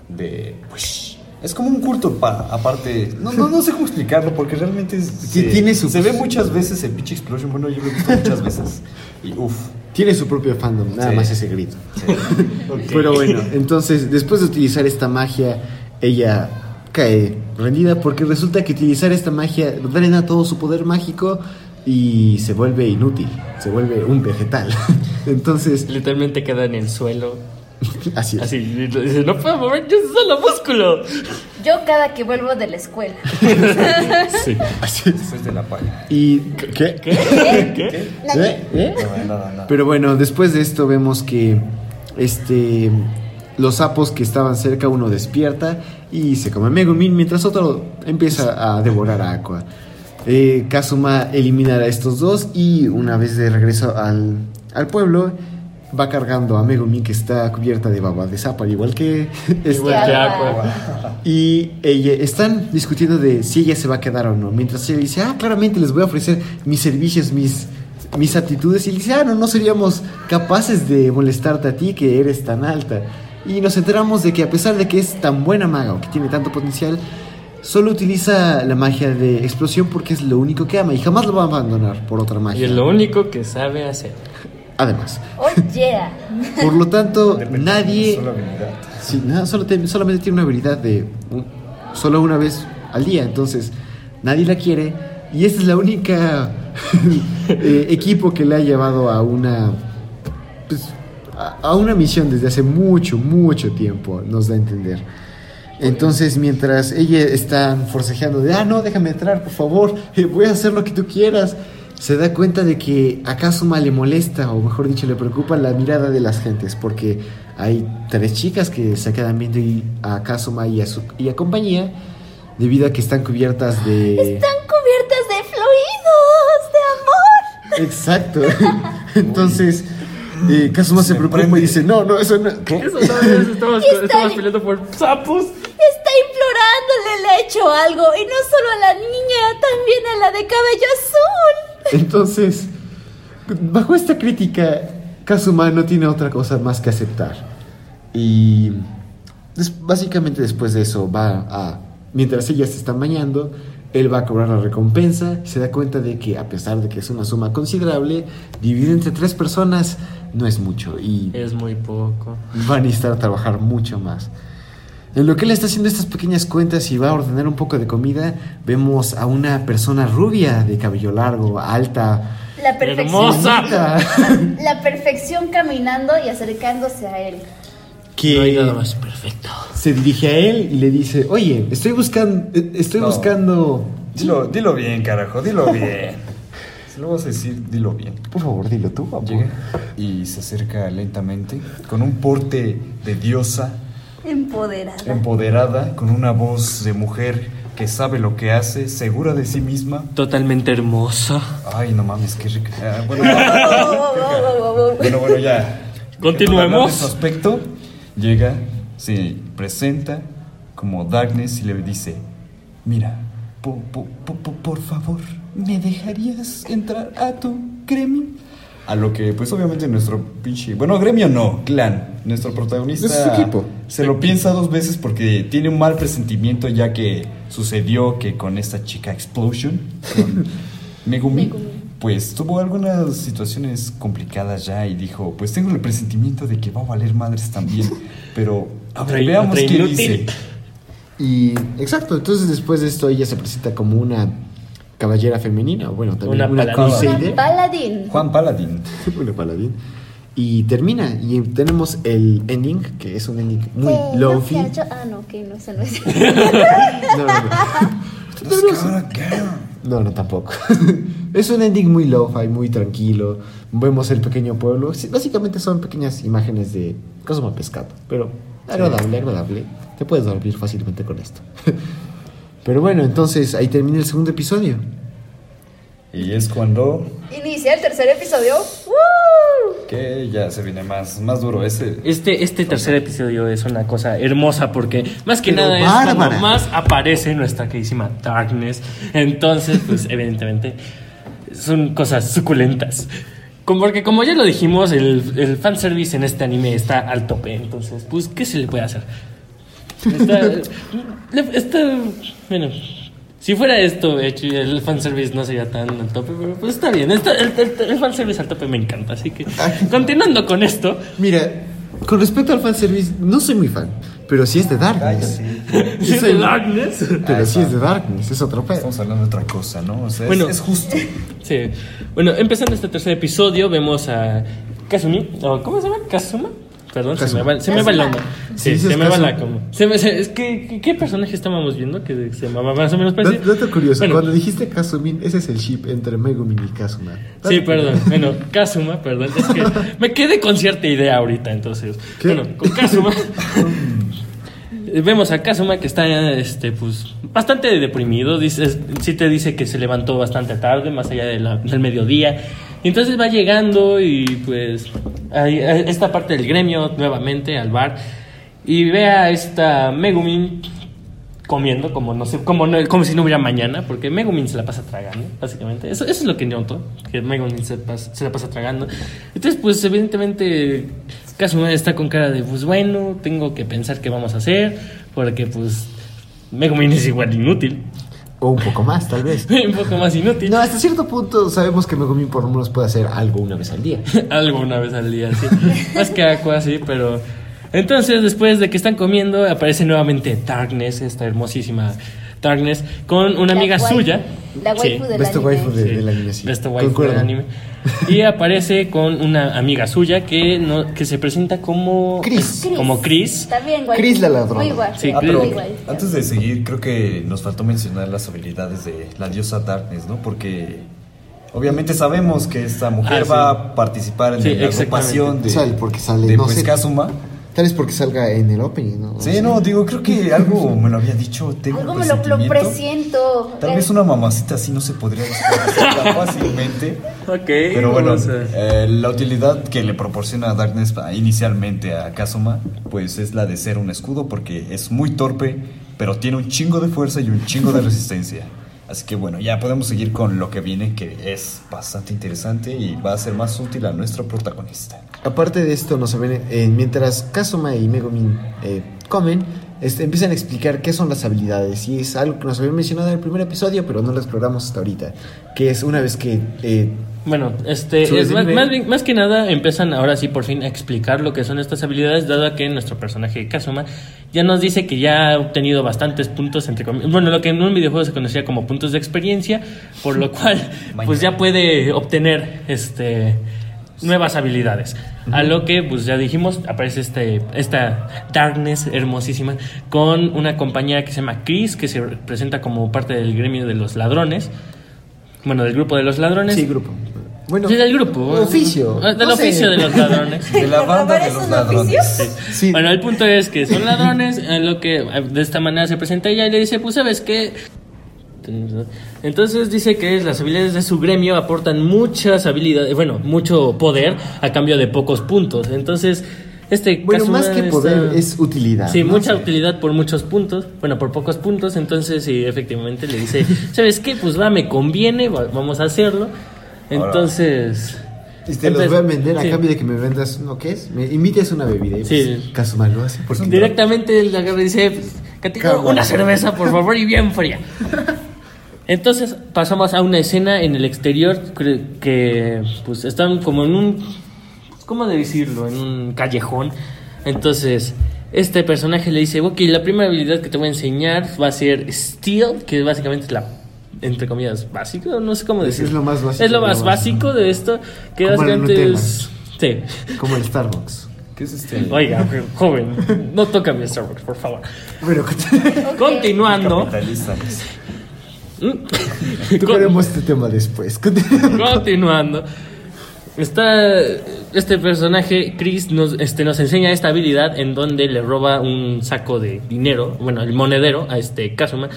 De pues es como un culto pa- aparte. No, no, no sé cómo explicarlo porque realmente es- Sí, se, tiene su- se ve muchas veces el pinche Explosion. Bueno, yo lo he visto muchas veces. Y uff. Tiene su propio fandom, nada Sí. más ese grito. Pero bueno, entonces después de utilizar esta magia, ella cae rendida porque resulta que utilizar esta magia drena todo su poder mágico y se vuelve inútil, se vuelve un vegetal. Entonces, Literalmente queda en el suelo. así es. Así, dice, no puedo mover yo solo músculo. Yo cada que vuelvo de la escuela. Sí. Así es. Después de la paga. ¿Y qué? ¿Qué? ¿Qué? ¿Eh? ¿Eh? No, no, no. Pero bueno, después de esto vemos que este los sapos que estaban cerca uno despierta y se come a Megumin mientras otro empieza a devorar a Aqua. Eh, Kazuma elimina a estos dos y una vez de regreso al, al pueblo va cargando a Megumin que está cubierta de baba de sapo al igual que esta- Igual que Agua. Aqua. y ella, están discutiendo de si ella se va a quedar o no. Mientras ella dice, ah, claramente les voy a ofrecer mis servicios, mis, mis actitudes. Y él dice, ah, no, no seríamos capaces de molestarte a ti que eres tan alta. Y nos enteramos de que a pesar de que es tan buena maga o que tiene tanto potencial, solo utiliza la magia de explosión porque es lo único que ama y jamás lo va a abandonar por otra Y magia. es lo único que sabe hacer. Además, Oh yeah. por lo tanto, Depende, nadie... solo habilidad. Sí, nada, solo te- solamente tiene una habilidad de un- solo una vez al día, entonces nadie la quiere y esta es la única eh, equipo que le ha llevado a una pues, a, a una misión desde hace mucho mucho tiempo, nos da a entender. Entonces, mientras ella está forcejeando de, ah, no, déjame entrar, por favor, eh, voy a hacer lo que tú quieras, se da cuenta de que a Kazuma le molesta, o mejor dicho, le preocupa la mirada de las gentes, porque hay tres chicas que se quedan viendo y- a Kazuma y a, su, y a compañía, debido a que están cubiertas de... Están cubiertas de fluidos, de amor. Exacto. Entonces, eh, Kazuma se preocupa prende. y dice, no, no, eso no... ¿Qué? Eso no estamos, peleando por sapos. Está implorándole, le ha hecho algo. Y no solo a la niña, también a la de cabello azul. Entonces, bajo esta crítica, Kazuma no tiene otra cosa más que aceptar. Y básicamente después de eso va a... Mientras ellas se están bañando, él va a cobrar la recompensa. Se da cuenta de que a pesar de que es una suma considerable, dividir entre tres personas no es mucho. Y Es muy poco. va a necesitar trabajar mucho más. En lo que él está haciendo estas pequeñas cuentas y va a ordenar un poco de comida, vemos a una persona rubia de cabello largo, alta, La perfección. Hermosa. La perfección caminando y acercándose a él. que No hay nada más perfecto. se dirige a él y le dice, oye, estoy buscando, eh, estoy No. buscando, Dilo, dilo bien, carajo, dilo bien. Si lo vas a decir, dilo bien. por favor, dilo tú. Llega y se acerca lentamente, con un porte de diosa, Empoderada. empoderada, con una voz de mujer que sabe lo que hace, segura de sí misma. Totalmente hermosa. Ay, no mames, qué rica. Ah, bueno, bueno, bueno, ya. Continuemos. De su aspecto, llega, se presenta como Darkness y le dice, mira, po- po- po- po- por favor, ¿me dejarías entrar a tu gremio? A lo que, pues obviamente nuestro pinche... Bueno, gremio no, clan. Nuestro protagonista... Es su equipo. Se lo piensa dos veces porque tiene un mal presentimiento ya que sucedió que con esta chica Explosion, con Megumi, Megumi. pues tuvo algunas situaciones complicadas ya y dijo, pues tengo el presentimiento de que va a valer madres también, pero a ver, Otra- veamos qué dice. Y exacto, entonces después de esto ella se presenta como una caballera femenina, o bueno, también Una una, crusader. Paladín. Juan Paladín. una paladín. Y termina, y tenemos el ending, que es un ending muy no, low-fi. ya, yo- Ah, no, que no, ese no es. No, no, no. No, no, tampoco. es un ending muy low-fi, muy tranquilo. Vemos el pequeño pueblo. Sí, básicamente son pequeñas imágenes de Cosmo Pescado, pero agradable, agradable. Te puedes dormir fácilmente con esto. pero bueno, entonces ahí termina el segundo episodio. Y es cuando Inicia el tercer episodio. ¡Woo! que ya se viene más, más duro ese. Este, este tercer episodio es una cosa hermosa porque más que Pero nada es cuando más aparece nuestra queridísima Darkness. Entonces, pues evidentemente son cosas suculentas. Como- Porque como ya lo dijimos, el, el fanservice en este anime está al tope. Entonces, pues, ¿qué se le puede hacer? Está, bueno, si fuera esto hecho, el fanservice no sería tan al tope, pero pues está bien. Está- el, el, el fanservice al tope me encanta. Así que, continuando con esto, Mira, con respecto al fanservice, no soy muy fan, pero sí es de Darkness. ¿Sí es de Darkness? Pero sí es de Darkness, es otro pedo. Estamos hablando de otra cosa, ¿no? O sea, es- Bueno. es, justo. Sí. Bueno, empezando este tercer episodio, vemos a Kazumi. o ¿Cómo se llama? ¿Kazuma? Perdón, se me, va, se me va el Sí, se me va la como. Se me, se- es que, ¿qué, qué personaje estábamos viendo que se llamaba más o menos parecido? Dato curioso, Bueno, cuando dijiste Kazumin, ese es el ship entre Megumin y Kazuma. Sí, perdón. Bueno, Kazuma, perdón. Es que me quedé con cierta idea ahorita, entonces. ¿Qué? Bueno, con Kazuma. Vemos a Kazuma que está este, pues, bastante deprimido. Dice, sí te dice que se levantó bastante tarde, más allá de la- del mediodía. Y entonces va llegando y pues a esta parte del gremio nuevamente al bar. Y ve a esta Megumin comiendo como no sé como no- como si no hubiera mañana porque Megumin se la pasa tragando básicamente. Eso, eso es lo que noto que Megumin se, pas- se la pasa tragando. Entonces pues evidentemente Kazuma está con cara de pues bueno tengo que pensar qué vamos a hacer porque pues Megumin es igual inútil O un poco más, tal vez. un poco más inútil No, hasta cierto punto sabemos que Megumin por lo menos puede hacer algo una vez al día. Algo una vez al día, sí. Más que Aqua, sí, pero. Entonces, después de que están comiendo, aparece nuevamente Darkness, esta hermosísima Darkness con una La amiga waifu. suya. La Sí. del Best anime. waifu de- Sí. del anime, sí. Best waifu Concuerdo. del anime. Y aparece con una amiga suya que no, que se presenta como Chris. Chris. como Chris. También guay. Chris la ladrona. Muy guay. Sí, Ah, Chris. pero Muy guay. antes de seguir, creo que nos faltó mencionar las habilidades de la diosa Darkness, ¿no? Porque obviamente sabemos que esta mujer Ah, sí. va a participar en Sí, la agrupación de, Sale porque sale, de no pues, sé. Kazuma. Tal vez porque salga en el opening, ¿no? Sí, no, digo, creo que algo me lo había dicho. Tengo Algo me lo, lo presiento. Tal Eh, vez una mamacita así no se podría fácilmente. Ok. Pero bueno, eh, la utilidad que le proporciona Darkness a- inicialmente a Kazuma, pues es la de ser un escudo porque es muy torpe, pero tiene un chingo de fuerza y un chingo de resistencia. Así que bueno, ya podemos seguir con lo que viene, que es bastante interesante y va a ser más útil a nuestro protagonista. Aparte de esto, nos ven, eh, mientras Kazuma y Megumin eh, comen, este, empiezan a explicar qué son las habilidades. Y es algo que nos habían mencionado en el primer episodio, pero no lo exploramos hasta ahorita. Que es una vez que eh, Bueno, este, es más, que nada empiezan ahora sí por fin a explicar lo que son estas habilidades, dado que nuestro personaje Kazuma ya nos dice que ya ha obtenido bastantes puntos, entre bueno, lo que en un videojuego se conocía como puntos de experiencia, por lo cual pues ya puede obtener este nuevas habilidades. A lo que pues ya dijimos, aparece este esta Darkness hermosísima con una compañera que se llama Chris, que se presenta como parte del gremio de los ladrones. Bueno, del grupo de los ladrones. sí, grupo. Bueno, Sí, del grupo. Oficio. Ah, Del no sé. oficio de los ladrones. De la banda de ¿Es los ladrones. oficio? Sí. Bueno, el punto es que son ladrones, lo que a- de esta manera se presenta ella y le dice, pues sabes qué, entonces dice que las habilidades de su gremio aportan muchas habilidades, bueno, mucho poder a cambio de pocos puntos. Entonces, este Bueno, más que está- poder, es utilidad. Sí, ¿no? mucha Sí. utilidad por muchos puntos, bueno, por pocos puntos, entonces sí, efectivamente le dice, ¿sabes qué? Pues va, me conviene, va- vamos a hacerlo. Entonces... Y te los voy a vender a Sí. cambio de que me vendas, ¿no qué es? Me invites una bebida. Y Sí. pues, Kazuma lo hace. Porque Directamente él agarra y dice, Catito, una cerveza, por favor, y bien fría. Entonces pasamos a una escena en el exterior que, que, pues están como en un, ¿cómo de decirlo? En un callejón. Entonces este personaje le dice, ok, la primera habilidad que te voy a enseñar va a ser Steel, que básicamente es la, entre comillas, básico, no sé cómo decirlo. es lo más básico Es lo más básico. de esto, que básicamente es... Sí. Como el Starbucks. ¿Qué es este? Oiga, joven, no toca mi Starbucks, por favor. Bueno. Continuando. Mm. tocaremos este tema después. Continuando. Está este personaje, Chris, nos, este, nos enseña esta habilidad en donde le roba un saco de dinero, bueno, el monedero a este Kazuma.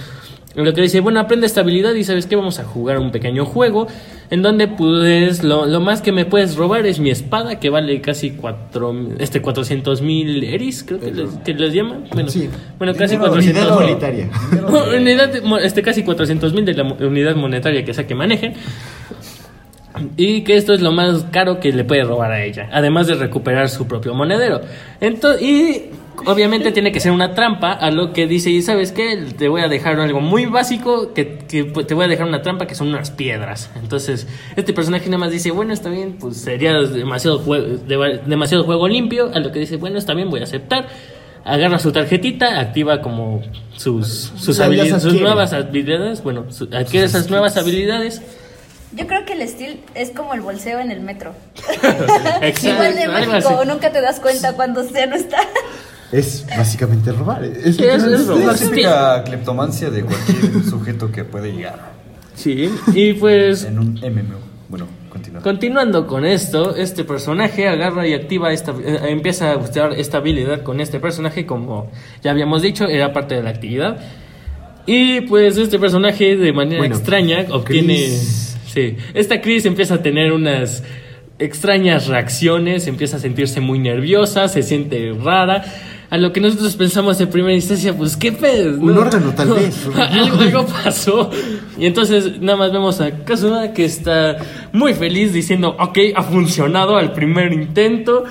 En lo que dice, bueno, aprende esta habilidad y sabes que vamos a jugar un pequeño juego en donde pues lo, lo más que me puedes robar es mi espada que vale casi cuatro, este 400 mil eris, creo que les, que les llaman. Bueno, Sí. bueno casi Dinero, 400 unidad monetaria. unidad, este, casi 400 mil de la unidad monetaria que sea que manejen. Y que esto es lo más caro que le puede robar a ella. Además de recuperar su propio monedero. Entonces, y obviamente tiene que ser una trampa a lo que dice, y sabes qué, te voy a dejar algo muy básico, que, que te voy a dejar una trampa que son unas piedras. Entonces, este personaje nada más dice, bueno, está bien, pues sería demasiado, jue- de- demasiado juego limpio. A lo que dice, bueno, está bien, voy a aceptar. Agarra su tarjetita, activa como sus, sus, Ya- ya habili- se sus nuevas habilidades. Bueno, su- adquiere esas nuevas habilidades. Yo creo que el estilo es como el bolseo en el metro. Exacto, Igual de así. nunca te das cuenta cuando ya no está. Es básicamente robar. Es, es- es Es la típica cleptomancia de cualquier sujeto que puede llegar Sí, y pues en un MMO. Bueno, continúa. continuando con esto, este personaje agarra y activa esta, eh, empieza a usar esta habilidad con este personaje, como ya habíamos dicho, era parte de la actividad. Y pues este personaje de manera Bueno, extraña obtiene... Chris. Sí, esta Chris empieza a tener unas extrañas reacciones, empieza a sentirse muy nerviosa, se siente rara. A lo que nosotros pensamos en primera instancia, pues qué pedo. Un órgano, tal vez. algo, algo pasó. Y entonces nada más vemos a Kazuma que está muy feliz diciendo, ok, ha funcionado al primer intento.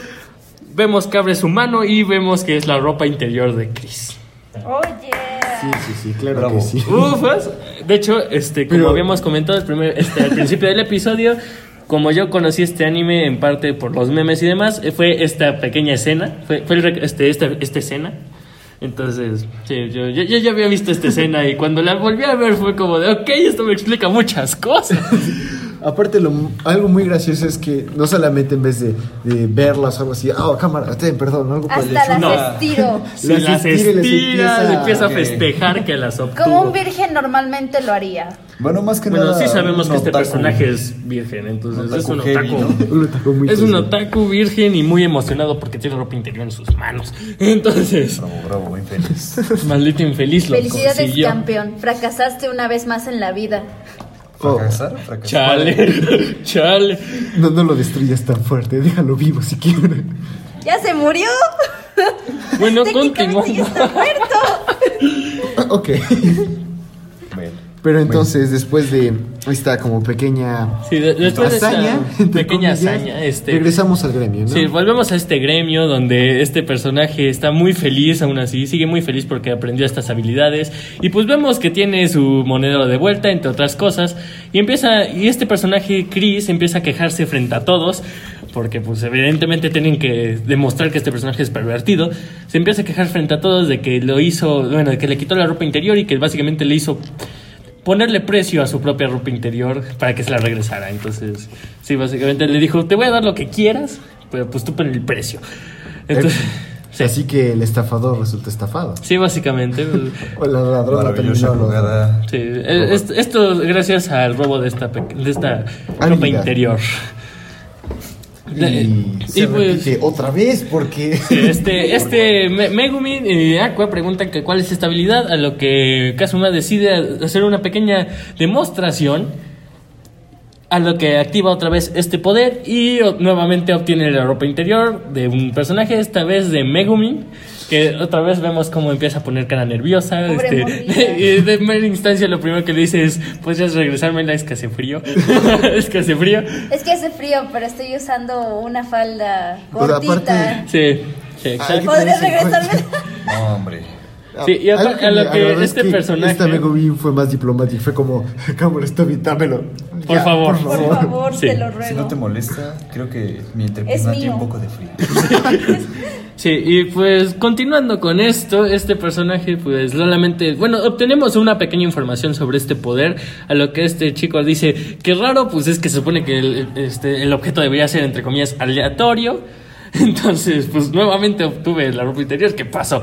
Vemos que abre su mano y vemos que es la ropa interior de Chris. Oye. Sí, sí, sí, claro Bravo. que sí. Ufas. De hecho, este, como Pero- habíamos comentado el primer, este, al principio del episodio, como yo conocí este anime en parte por los memes y demás, eh, fue esta pequeña escena, fue, fue el este, esta, esta escena. Entonces, sí, yo, yo- yo ya había visto esta escena y cuando la volví a ver fue como de, ok, esto me explica muchas cosas. Aparte, lo, algo muy gracioso es que no solamente en vez de, de verlas o algo así, ah, cámara, ten, perdón, algo por el Hasta las estiro. Las las estira les empieza- empieza, a festejar que las obtuvo. Como un virgen normalmente lo haría. Bueno, más que Bueno, nada. sí sabemos que este otaku. personaje es virgen, entonces es un otaku heavy, otaku. ¿no? Un otaku muy Es un otaku virgen y muy emocionado porque tiene ropa interior en sus manos. Entonces, Bravo, bravo, muy feliz. maldito infeliz lo Felicidades, consiguió. campeón. Fracasaste una vez más en la vida. Oh, ¿Fracasar? ¿Fracasar? Chale, chale. no, no lo destruyas tan fuerte, déjalo vivo si quieres. ¡Ya se murió! Bueno, continuamos. ya está muerto. ok. Pero entonces, después de esta como pequeña Sí, de- después de esta hazaña, entre pequeña comillas, hazaña, este, regresamos al gremio, ¿no? Sí, volvemos a este gremio donde este personaje está muy feliz aún así, sigue muy feliz porque aprendió estas habilidades. Y pues vemos que tiene su monedero de vuelta entre otras cosas y empieza y este personaje Chris empieza a quejarse frente a todos porque pues evidentemente tienen que demostrar que este personaje es pervertido, se empieza a quejar frente a todos de que lo hizo, bueno, de que le quitó la ropa interior y que básicamente le hizo ponerle precio a su propia ropa interior para que se la regresara. Entonces, sí, básicamente le dijo, te voy a dar lo que quieras, pero pues tú pon el precio. Entonces, sí, Así que el estafador resulta estafado. sí, básicamente. O la ladrona terminó. Sí, eh, esto, esto gracias al robo de esta, de esta ropa interior. Y se Y pues- repite otra vez porque... Este, este Me- Megumin y Aqua preguntan que cuál es esta habilidad, a lo que Kazuma decide hacer una pequeña demostración, a lo que activa otra vez este poder y nuevamente obtiene la ropa interior de un personaje, esta vez de Megumin. Que otra vez vemos cómo empieza a poner cara nerviosa. Pobre este, y de primera instancia lo primero que le dice es, ¿puedes regresarme es que hace frío? es que hace frío. Es que hace frío, pero estoy usando una falda Pues, cortita. aparte- Sí, sí, exacto. ¿Podrías regresarme? No, hombre. Sí, y a- lo me que es este personaje- Esta fue más diplomático. Fue como, cámara, Por favor. Por favor, Sí. te lo Si ruego. no te molesta, creo que mi entrepierna tiene un poco de frío. Sí, y pues continuando con esto, este personaje pues solamente, bueno, obtenemos una pequeña información sobre este poder, a lo que este chico dice, que raro, pues es que se supone que el, este, el objeto debería ser entre comillas aleatorio, entonces pues nuevamente obtuve la ropa interior, ¿qué pasó?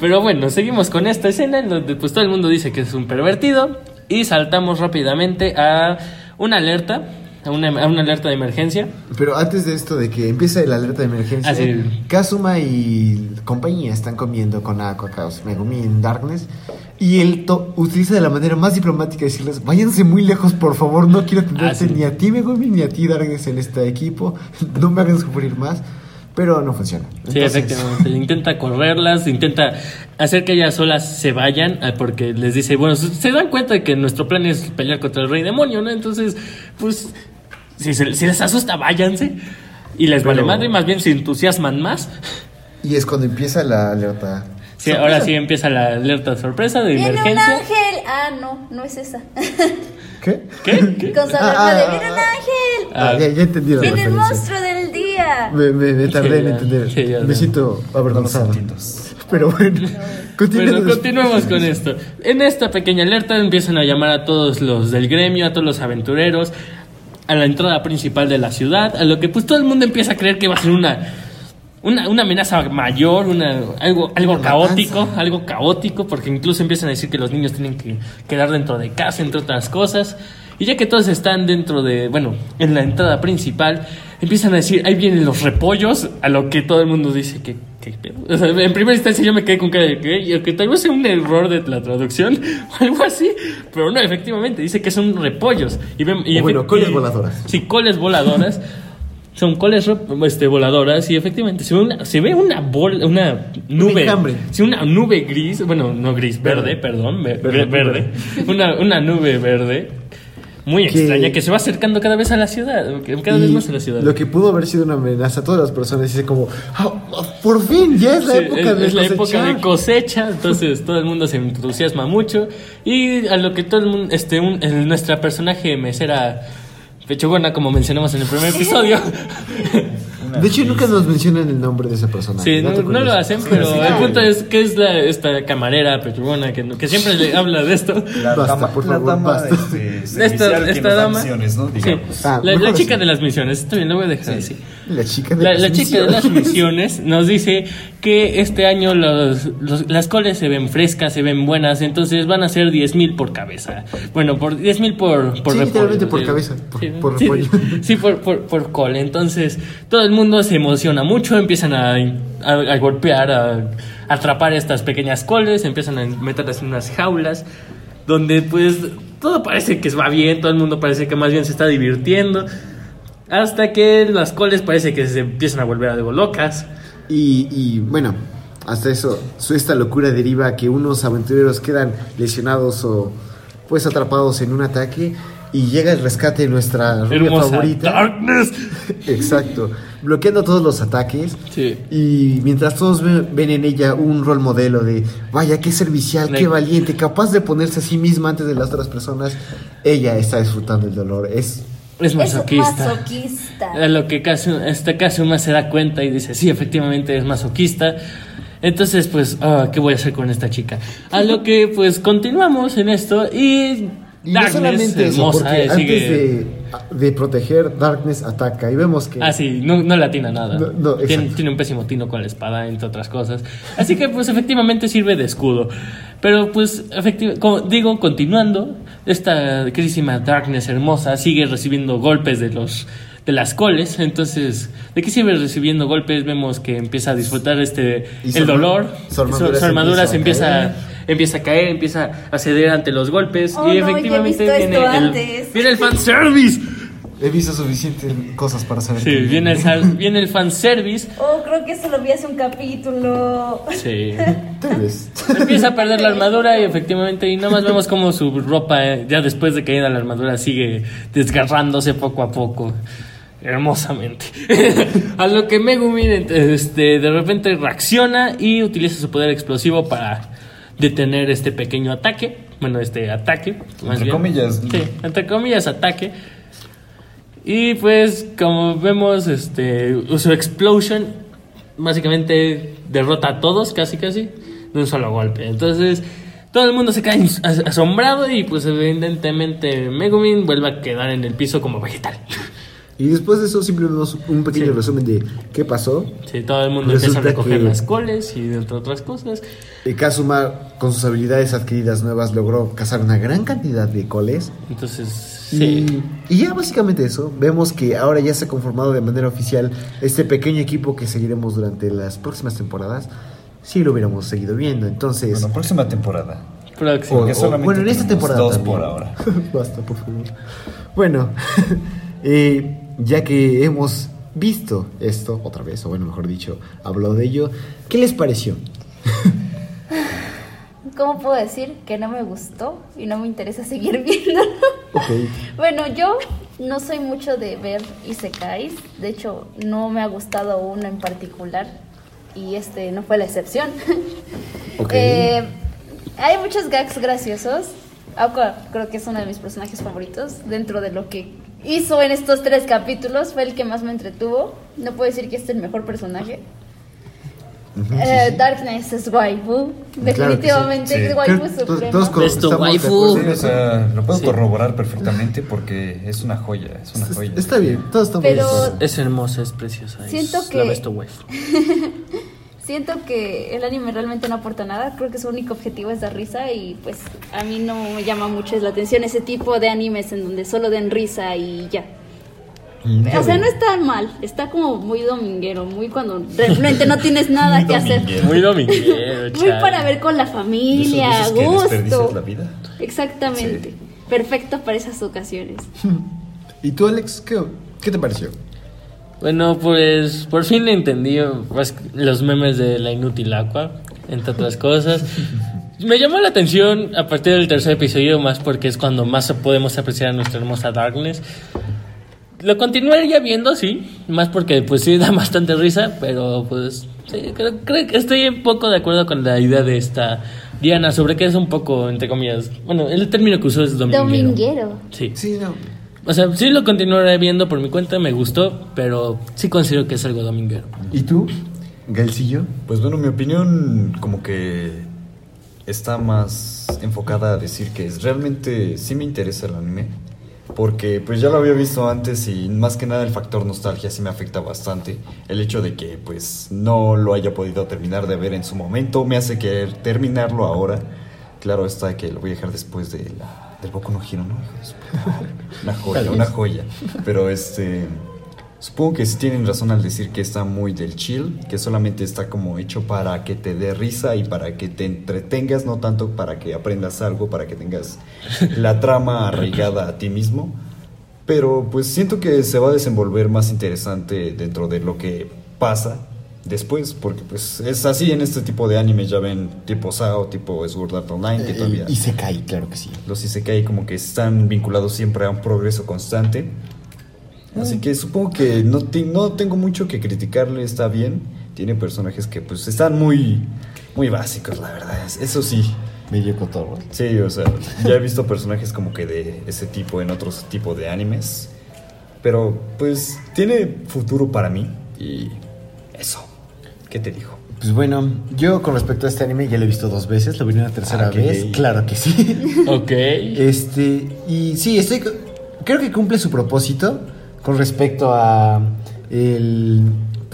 Pero bueno, seguimos con esta escena en donde pues todo el mundo dice que es un pervertido y saltamos rápidamente a una alerta, a una, una alerta de emergencia. Pero antes de esto, de que empiece la alerta de emergencia, Ah, sí. Kazuma y compañía están comiendo con Aqua, Chaos, Megumin, Darkness. Y él to- utiliza de la manera más diplomática de decirles: váyanse muy lejos, por favor. No quiero atenderte Ah, sí. ni a ti, Megumin, ni a ti, Darkness, en este equipo. No me hagan sufrir más. Pero no funciona. Sí, Entonces, efectivamente. Intenta correrlas, intenta hacer que ellas solas se vayan, ah, porque les dice, bueno, se dan cuenta de que nuestro plan es pelear contra el rey demonio, ¿no? Entonces, pues, si, se- si les asusta, váyanse. Y les vale Pero- madre, más bien se entusiasman más. Y es cuando empieza la alerta. Sí, ahora sí empieza la alerta sorpresa de ¡Viene un emergencia. ángel! Ah, no, no es esa. ¿Qué? ¿Qué? ¿Qué? Con su Ah, de ah, ¡Viene un ah, ángel! Ah, ya, ya entendí la ¡Viene el monstruo del día! Me, me, me tardé Sí, en entender. Sí, ya, ya. los avergonzado. Pero bueno, continuemos. Bueno, continuemos con esto. En esta pequeña alerta empiezan a llamar a todos los del gremio, a todos los aventureros, a la entrada principal de la ciudad, a lo que pues todo el mundo empieza a creer que va a ser una una, una amenaza mayor, una, algo, algo caótico, matanza. algo caótico, porque incluso empiezan a decir que los niños tienen que quedar dentro de casa, entre otras cosas. Y ya que todos están dentro de, bueno, en la entrada principal, empiezan a decir, ahí vienen los repollos, a lo que todo el mundo dice que... que- o sea, en primera instancia yo me quedé con cara de que, tal vez sea un error de la traducción o algo así, pero no, efectivamente, dice que son repollos. Y, bueno, coles voladoras. Sí, coles voladoras. Son coles este, voladoras y efectivamente se ve una, se ve una, bol- una nube. Sí, una nube gris, bueno, no gris, verde, Verde. perdón, ve- Verde, verde. Una, una nube verde muy Que- extraña que se va acercando cada vez a la ciudad, cada vez más a la ciudad. Lo que pudo haber sido una amenaza a todas las personas dice como, "Ah, por fin, ya es la Sí, época es, de es la época cosechar". de cosecha, entonces todo el mundo se entusiasma mucho y a lo que todo el mundo, este, un- el- nuestra personaje mesera pechugona, como mencionamos en el primer episodio, De hecho, nunca nos mencionan el nombre de ese personaje. Sí, no, no lo hacen, pero sí, el punto es que es la, esta camarera petrubona que, que siempre le habla de esto. La Basta, dama, por la favor, dama, basta. este, Esta, esta dama. misiones, ¿no? Sí. Ah, la, la chica de las misiones. Está bien, lo voy a dejar así. La chica de La, las la chica de las misiones nos dice que este año los, los- las coles se ven frescas, se ven buenas, entonces van a ser 10 mil por cabeza. Bueno, por 10 mil por, por Sí, repollo, literalmente por sí. cabeza, por- sí, por sí, repollo. sí, por, por, por cole. Entonces todo el mundo se emociona mucho, empiezan a, a- a golpear, a, a atrapar estas pequeñas coles, empiezan a meterlas en unas jaulas donde pues todo parece que va bien, todo el mundo parece que más bien se está divirtiendo. Hasta que las coles parece que se empiezan a volver algo locas. Y, y, bueno, hasta eso, su- esta locura deriva a que unos aventureros quedan lesionados o pues atrapados en un ataque y llega el rescate de nuestra rubia Hermosa favorita. Darkness. Exacto, bloqueando todos los ataques. Sí. Y mientras todos ven, en ella un rol modelo de, vaya, qué servicial, qué valiente, capaz de ponerse a sí misma antes de las otras personas, ella está disfrutando el dolor. Es Es Es masoquista. masoquista. A lo que casi, este Kazuma se da cuenta y dice, sí, efectivamente es masoquista. Entonces, pues, ah, ¿qué voy a hacer con esta chica? A lo que, pues, continuamos en esto y... Y no Darkness, solamente eso, hermosa, porque eh, antes sigue- de, de proteger, Darkness ataca y vemos que... Ah, sí, no, no le atina nada. No, no, tiene, un pésimo tino con la espada, entre otras cosas. Así que, pues, efectivamente sirve de escudo. Pero, pues, efecti- como digo, continuando, esta queridísima Darkness hermosa sigue recibiendo golpes de los de las coles. Entonces, ¿de qué sirve recibiendo golpes? Vemos que empieza a disfrutar este Y su el dolor. su armadura se armadura empieza se a empieza, a caer, empieza a ceder ante los golpes. Oh, y no, ya he efectivamente visto viene, esto el, antes. viene el fanservice. He visto suficientes cosas para saber Sí, que- viene el, viene el fanservice. Oh, creo que eso lo vi hace un capítulo. Sí. Tal vez. Empieza a perder la armadura y efectivamente, y nada más vemos como su ropa, eh, ya después de caída la armadura, sigue desgarrándose poco a poco. Hermosamente. a lo que Megumin este, de repente reacciona y utiliza su poder explosivo para detener este pequeño ataque. Bueno, este ataque. más Entre comillas. Sí, entre comillas, ataque. Y pues, como vemos, este, su explosion básicamente derrota a todos, casi casi, de un solo golpe. Entonces, todo el mundo se cae as- asombrado y pues evidentemente Megumin vuelve a quedar en el piso como vegetal. Y después de eso, simplemente un pequeño Sí. resumen de qué pasó. Sí, todo el mundo Resulta empieza a recoger las coles y entre otras cosas. Eh, Kazuma, con sus habilidades adquiridas nuevas, logró cazar una gran cantidad de coles. Entonces, sí. Y, y ya básicamente eso. Vemos que ahora ya se ha conformado de manera oficial este pequeño equipo que seguiremos durante las próximas temporadas. Si lo hubiéramos seguido viendo. Entonces, Bueno, próxima temporada. Porque o- solamente bueno, en esta temporada dos también. por ahora. Basta, por favor. Bueno, eh, ya que hemos visto esto otra vez, o bueno, mejor dicho, habló de ello, ¿qué les pareció? ¿Cómo puedo decir que no me gustó y no me interesa seguir viendo? Ok. bueno, yo no soy mucho de ver isekais. De hecho, no me ha gustado uno en particular. Y este no fue la excepción. Ok. Eh, hay muchos gags graciosos. Aqua creo que es uno de mis personajes favoritos. Dentro de lo que hizo en estos tres capítulos, fue el que más me entretuvo. No puedo decir que este es el mejor personaje. Eh. Darkness es waifu. Definitivamente sí. es waifu todos- suprema. todos con- Es tu estamos de waifu. Sí, o sea, lo puedo Sí. corroborar perfectamente porque es una joya, es una joya. Está bien, todos estamos Pero-. Es hermosa, es preciosa. Siento es que- La wife. Siento que el anime realmente no aporta nada. Creo que su único objetivo es dar risa y pues a mí no me llama mucho la atención ese tipo de animes en donde solo den risa y ya. O sea, no está mal, está como muy dominguero, muy cuando realmente no tienes nada Muy que hacer. Muy dominguero, Muy para ver con la familia, a gusto. la vida. Exactamente. Sí. Perfecto para esas ocasiones. ¿Y tú, Alex, qué, qué te pareció? Bueno, pues por fin entendí pues, los memes de la inútil Aqua, entre otras cosas. Me llamó la atención a partir del tercer episodio, más porque es cuando más podemos apreciar a nuestra hermosa Darkness. Lo continuaría viendo, sí, más porque pues sí da bastante risa, pero pues sí, creo, creo que estoy un poco de acuerdo con la idea de esta Diana sobre que es un poco, entre comillas, bueno, el término que usó es dominguero. Dominguero. Sí. Sí, no. O sea, sí lo continuaré viendo por mi cuenta, me gustó, pero sí considero que es algo dominguero. ¿Y tú, Gaelcillo? Pues bueno, mi opinión como que está más enfocada a decir que es- realmente sí me interesa el anime. Porque pues ya lo había visto antes y más que nada el factor nostalgia sí me afecta bastante. El hecho de que pues no lo haya podido terminar de ver en su momento me hace querer terminarlo ahora. Claro está que lo voy a dejar después de la, del Boku no Hero, ¿no? Una joya, una joya. Pero este... Supongo que sí tienen razón al decir que está muy del chill, que solamente está como hecho para que te dé risa y para que te entretengas, no tanto para que aprendas algo, para que tengas la trama arraigada a ti mismo. Pero pues siento que se va a desenvolver más interesante dentro de lo que pasa después, porque pues es así en este tipo de anime, ya ven, tipo Sao, tipo Sword Art Online, que todavía... y se cae, claro que sí. Los Isekai como que están vinculados siempre a un progreso constante. Así que supongo que no, te- no tengo mucho que criticarle, está bien. Tiene personajes que pues están muy, muy básicos, la verdad. es- Eso sí. Medio cotorro. Sí, o sea, ya he visto personajes como que de ese tipo en otros tipos de animes. Pero pues tiene futuro para mí. Y eso. ¿Qué te digo? Pues bueno, yo con respecto a este anime ya lo he visto dos veces, lo vi una tercera Ah, qué vez, claro que sí. Ok. Este, y sí, estoy, creo que cumple su propósito con respecto a el,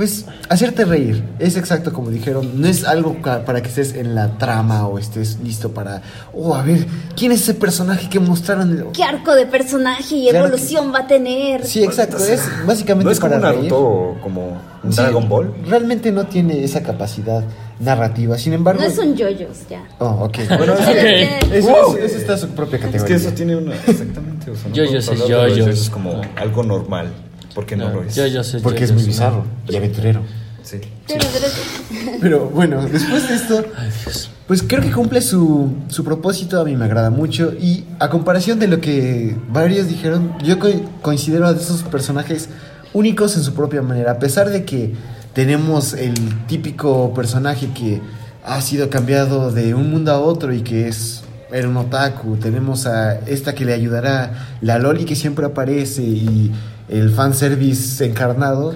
pues, hacerte reír. Es exacto como dijeron, no es algo para que estés en la trama o estés listo para, oh, a ver, ¿quién es ese personaje que mostraron? ¿Qué arco de personaje y Claro que- evolución va a tener? Sí, exacto, es básicamente ¿No es como para un reír. Naruto o como un Sí, Dragon Ball? Realmente no tiene esa capacidad narrativa, sin embargo... No es un yoyos, ya. Oh, ok. Bueno, Ok. Eso, Wow. eso- eso está en su propia Es categoría. que eso tiene una. Exactamente. O sea, no Yoyos es yoyos. yoyos como algo normal. Porque no, lo es. Yo, yo sé, Porque yo- es yo muy bizarro y aventurero. Sí. Pero, bueno, después de esto, Ay, Dios. pues creo que cumple su, su propósito, a mí me agrada mucho. Y a comparación de lo que varios dijeron, yo co- considero a esos personajes únicos en su propia manera. A pesar de que tenemos el típico personaje que ha sido cambiado de un mundo a otro y que es era un otaku, tenemos a esta que le ayudará, la Loli que siempre aparece y el fanservice encarnado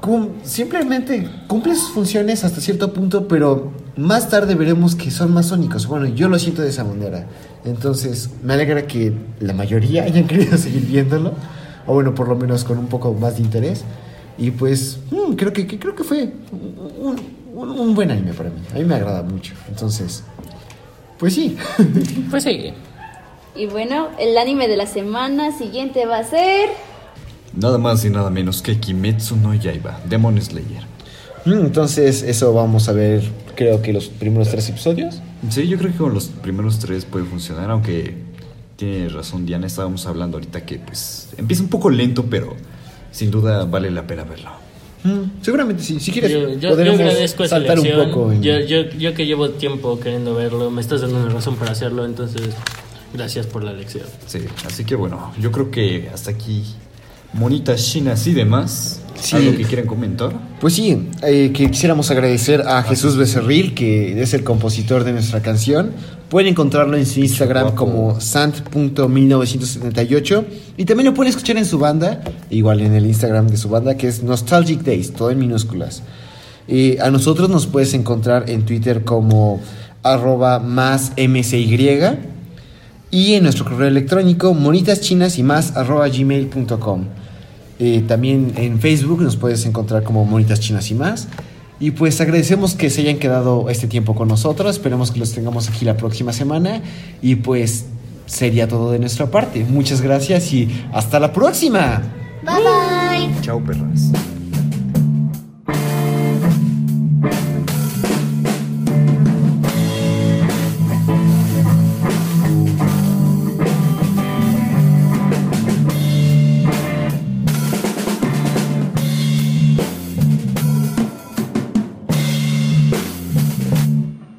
cum- simplemente cumple sus funciones hasta cierto punto, pero más tarde veremos que son más únicos. Bueno, yo lo siento de esa manera. Entonces, me alegra que la mayoría hayan querido seguir viéndolo, o bueno, por lo menos con un poco más de interés. Y pues, mm, creo que, que- creo que fue un, un- un buen anime para mí. A mí me agrada mucho. Entonces, pues sí. Pues sí. y bueno, el anime de la semana siguiente va a ser. Nada más y nada menos que Kimetsu no Yaiba, Demon Slayer. Mm, Entonces, eso vamos a ver, creo que los primeros tres episodios. Sí, yo creo que con los primeros tres puede funcionar, aunque tiene razón Diana, estábamos hablando ahorita que pues empieza un poco lento, pero sin duda vale la pena verlo. Mm, seguramente sí. Si quieres, Yo, yo- yo podremos agradezco esa saltar un poco. en- Yo, yo, yo que llevo tiempo queriendo verlo, me estás dando una razón para hacerlo, entonces gracias por la lección. Sí, así que bueno, yo creo que hasta aquí monitas chinas y demás. Sí. ¿Algo que quieran comentar? Pues sí, eh, que quisiéramos agradecer a Jesús Becerril, que es el compositor de nuestra canción. Pueden encontrarlo en su Instagram como sant.1978 y también lo pueden escuchar en su banda, igual en el Instagram de su banda, que es Nostalgic Days, todo en minúsculas. Eh, a nosotros nos puedes encontrar en Twitter como arroba más msy y en nuestro correo electrónico monitaschinas y más arroba gmail.com. Eh, también en Facebook nos puedes encontrar como Monitas Chinas y más. Y pues agradecemos que se hayan quedado este tiempo con nosotros. Esperemos que los tengamos aquí la próxima semana. Y pues sería todo de nuestra parte. Muchas gracias y hasta la próxima. Bye bye. Chao, perras.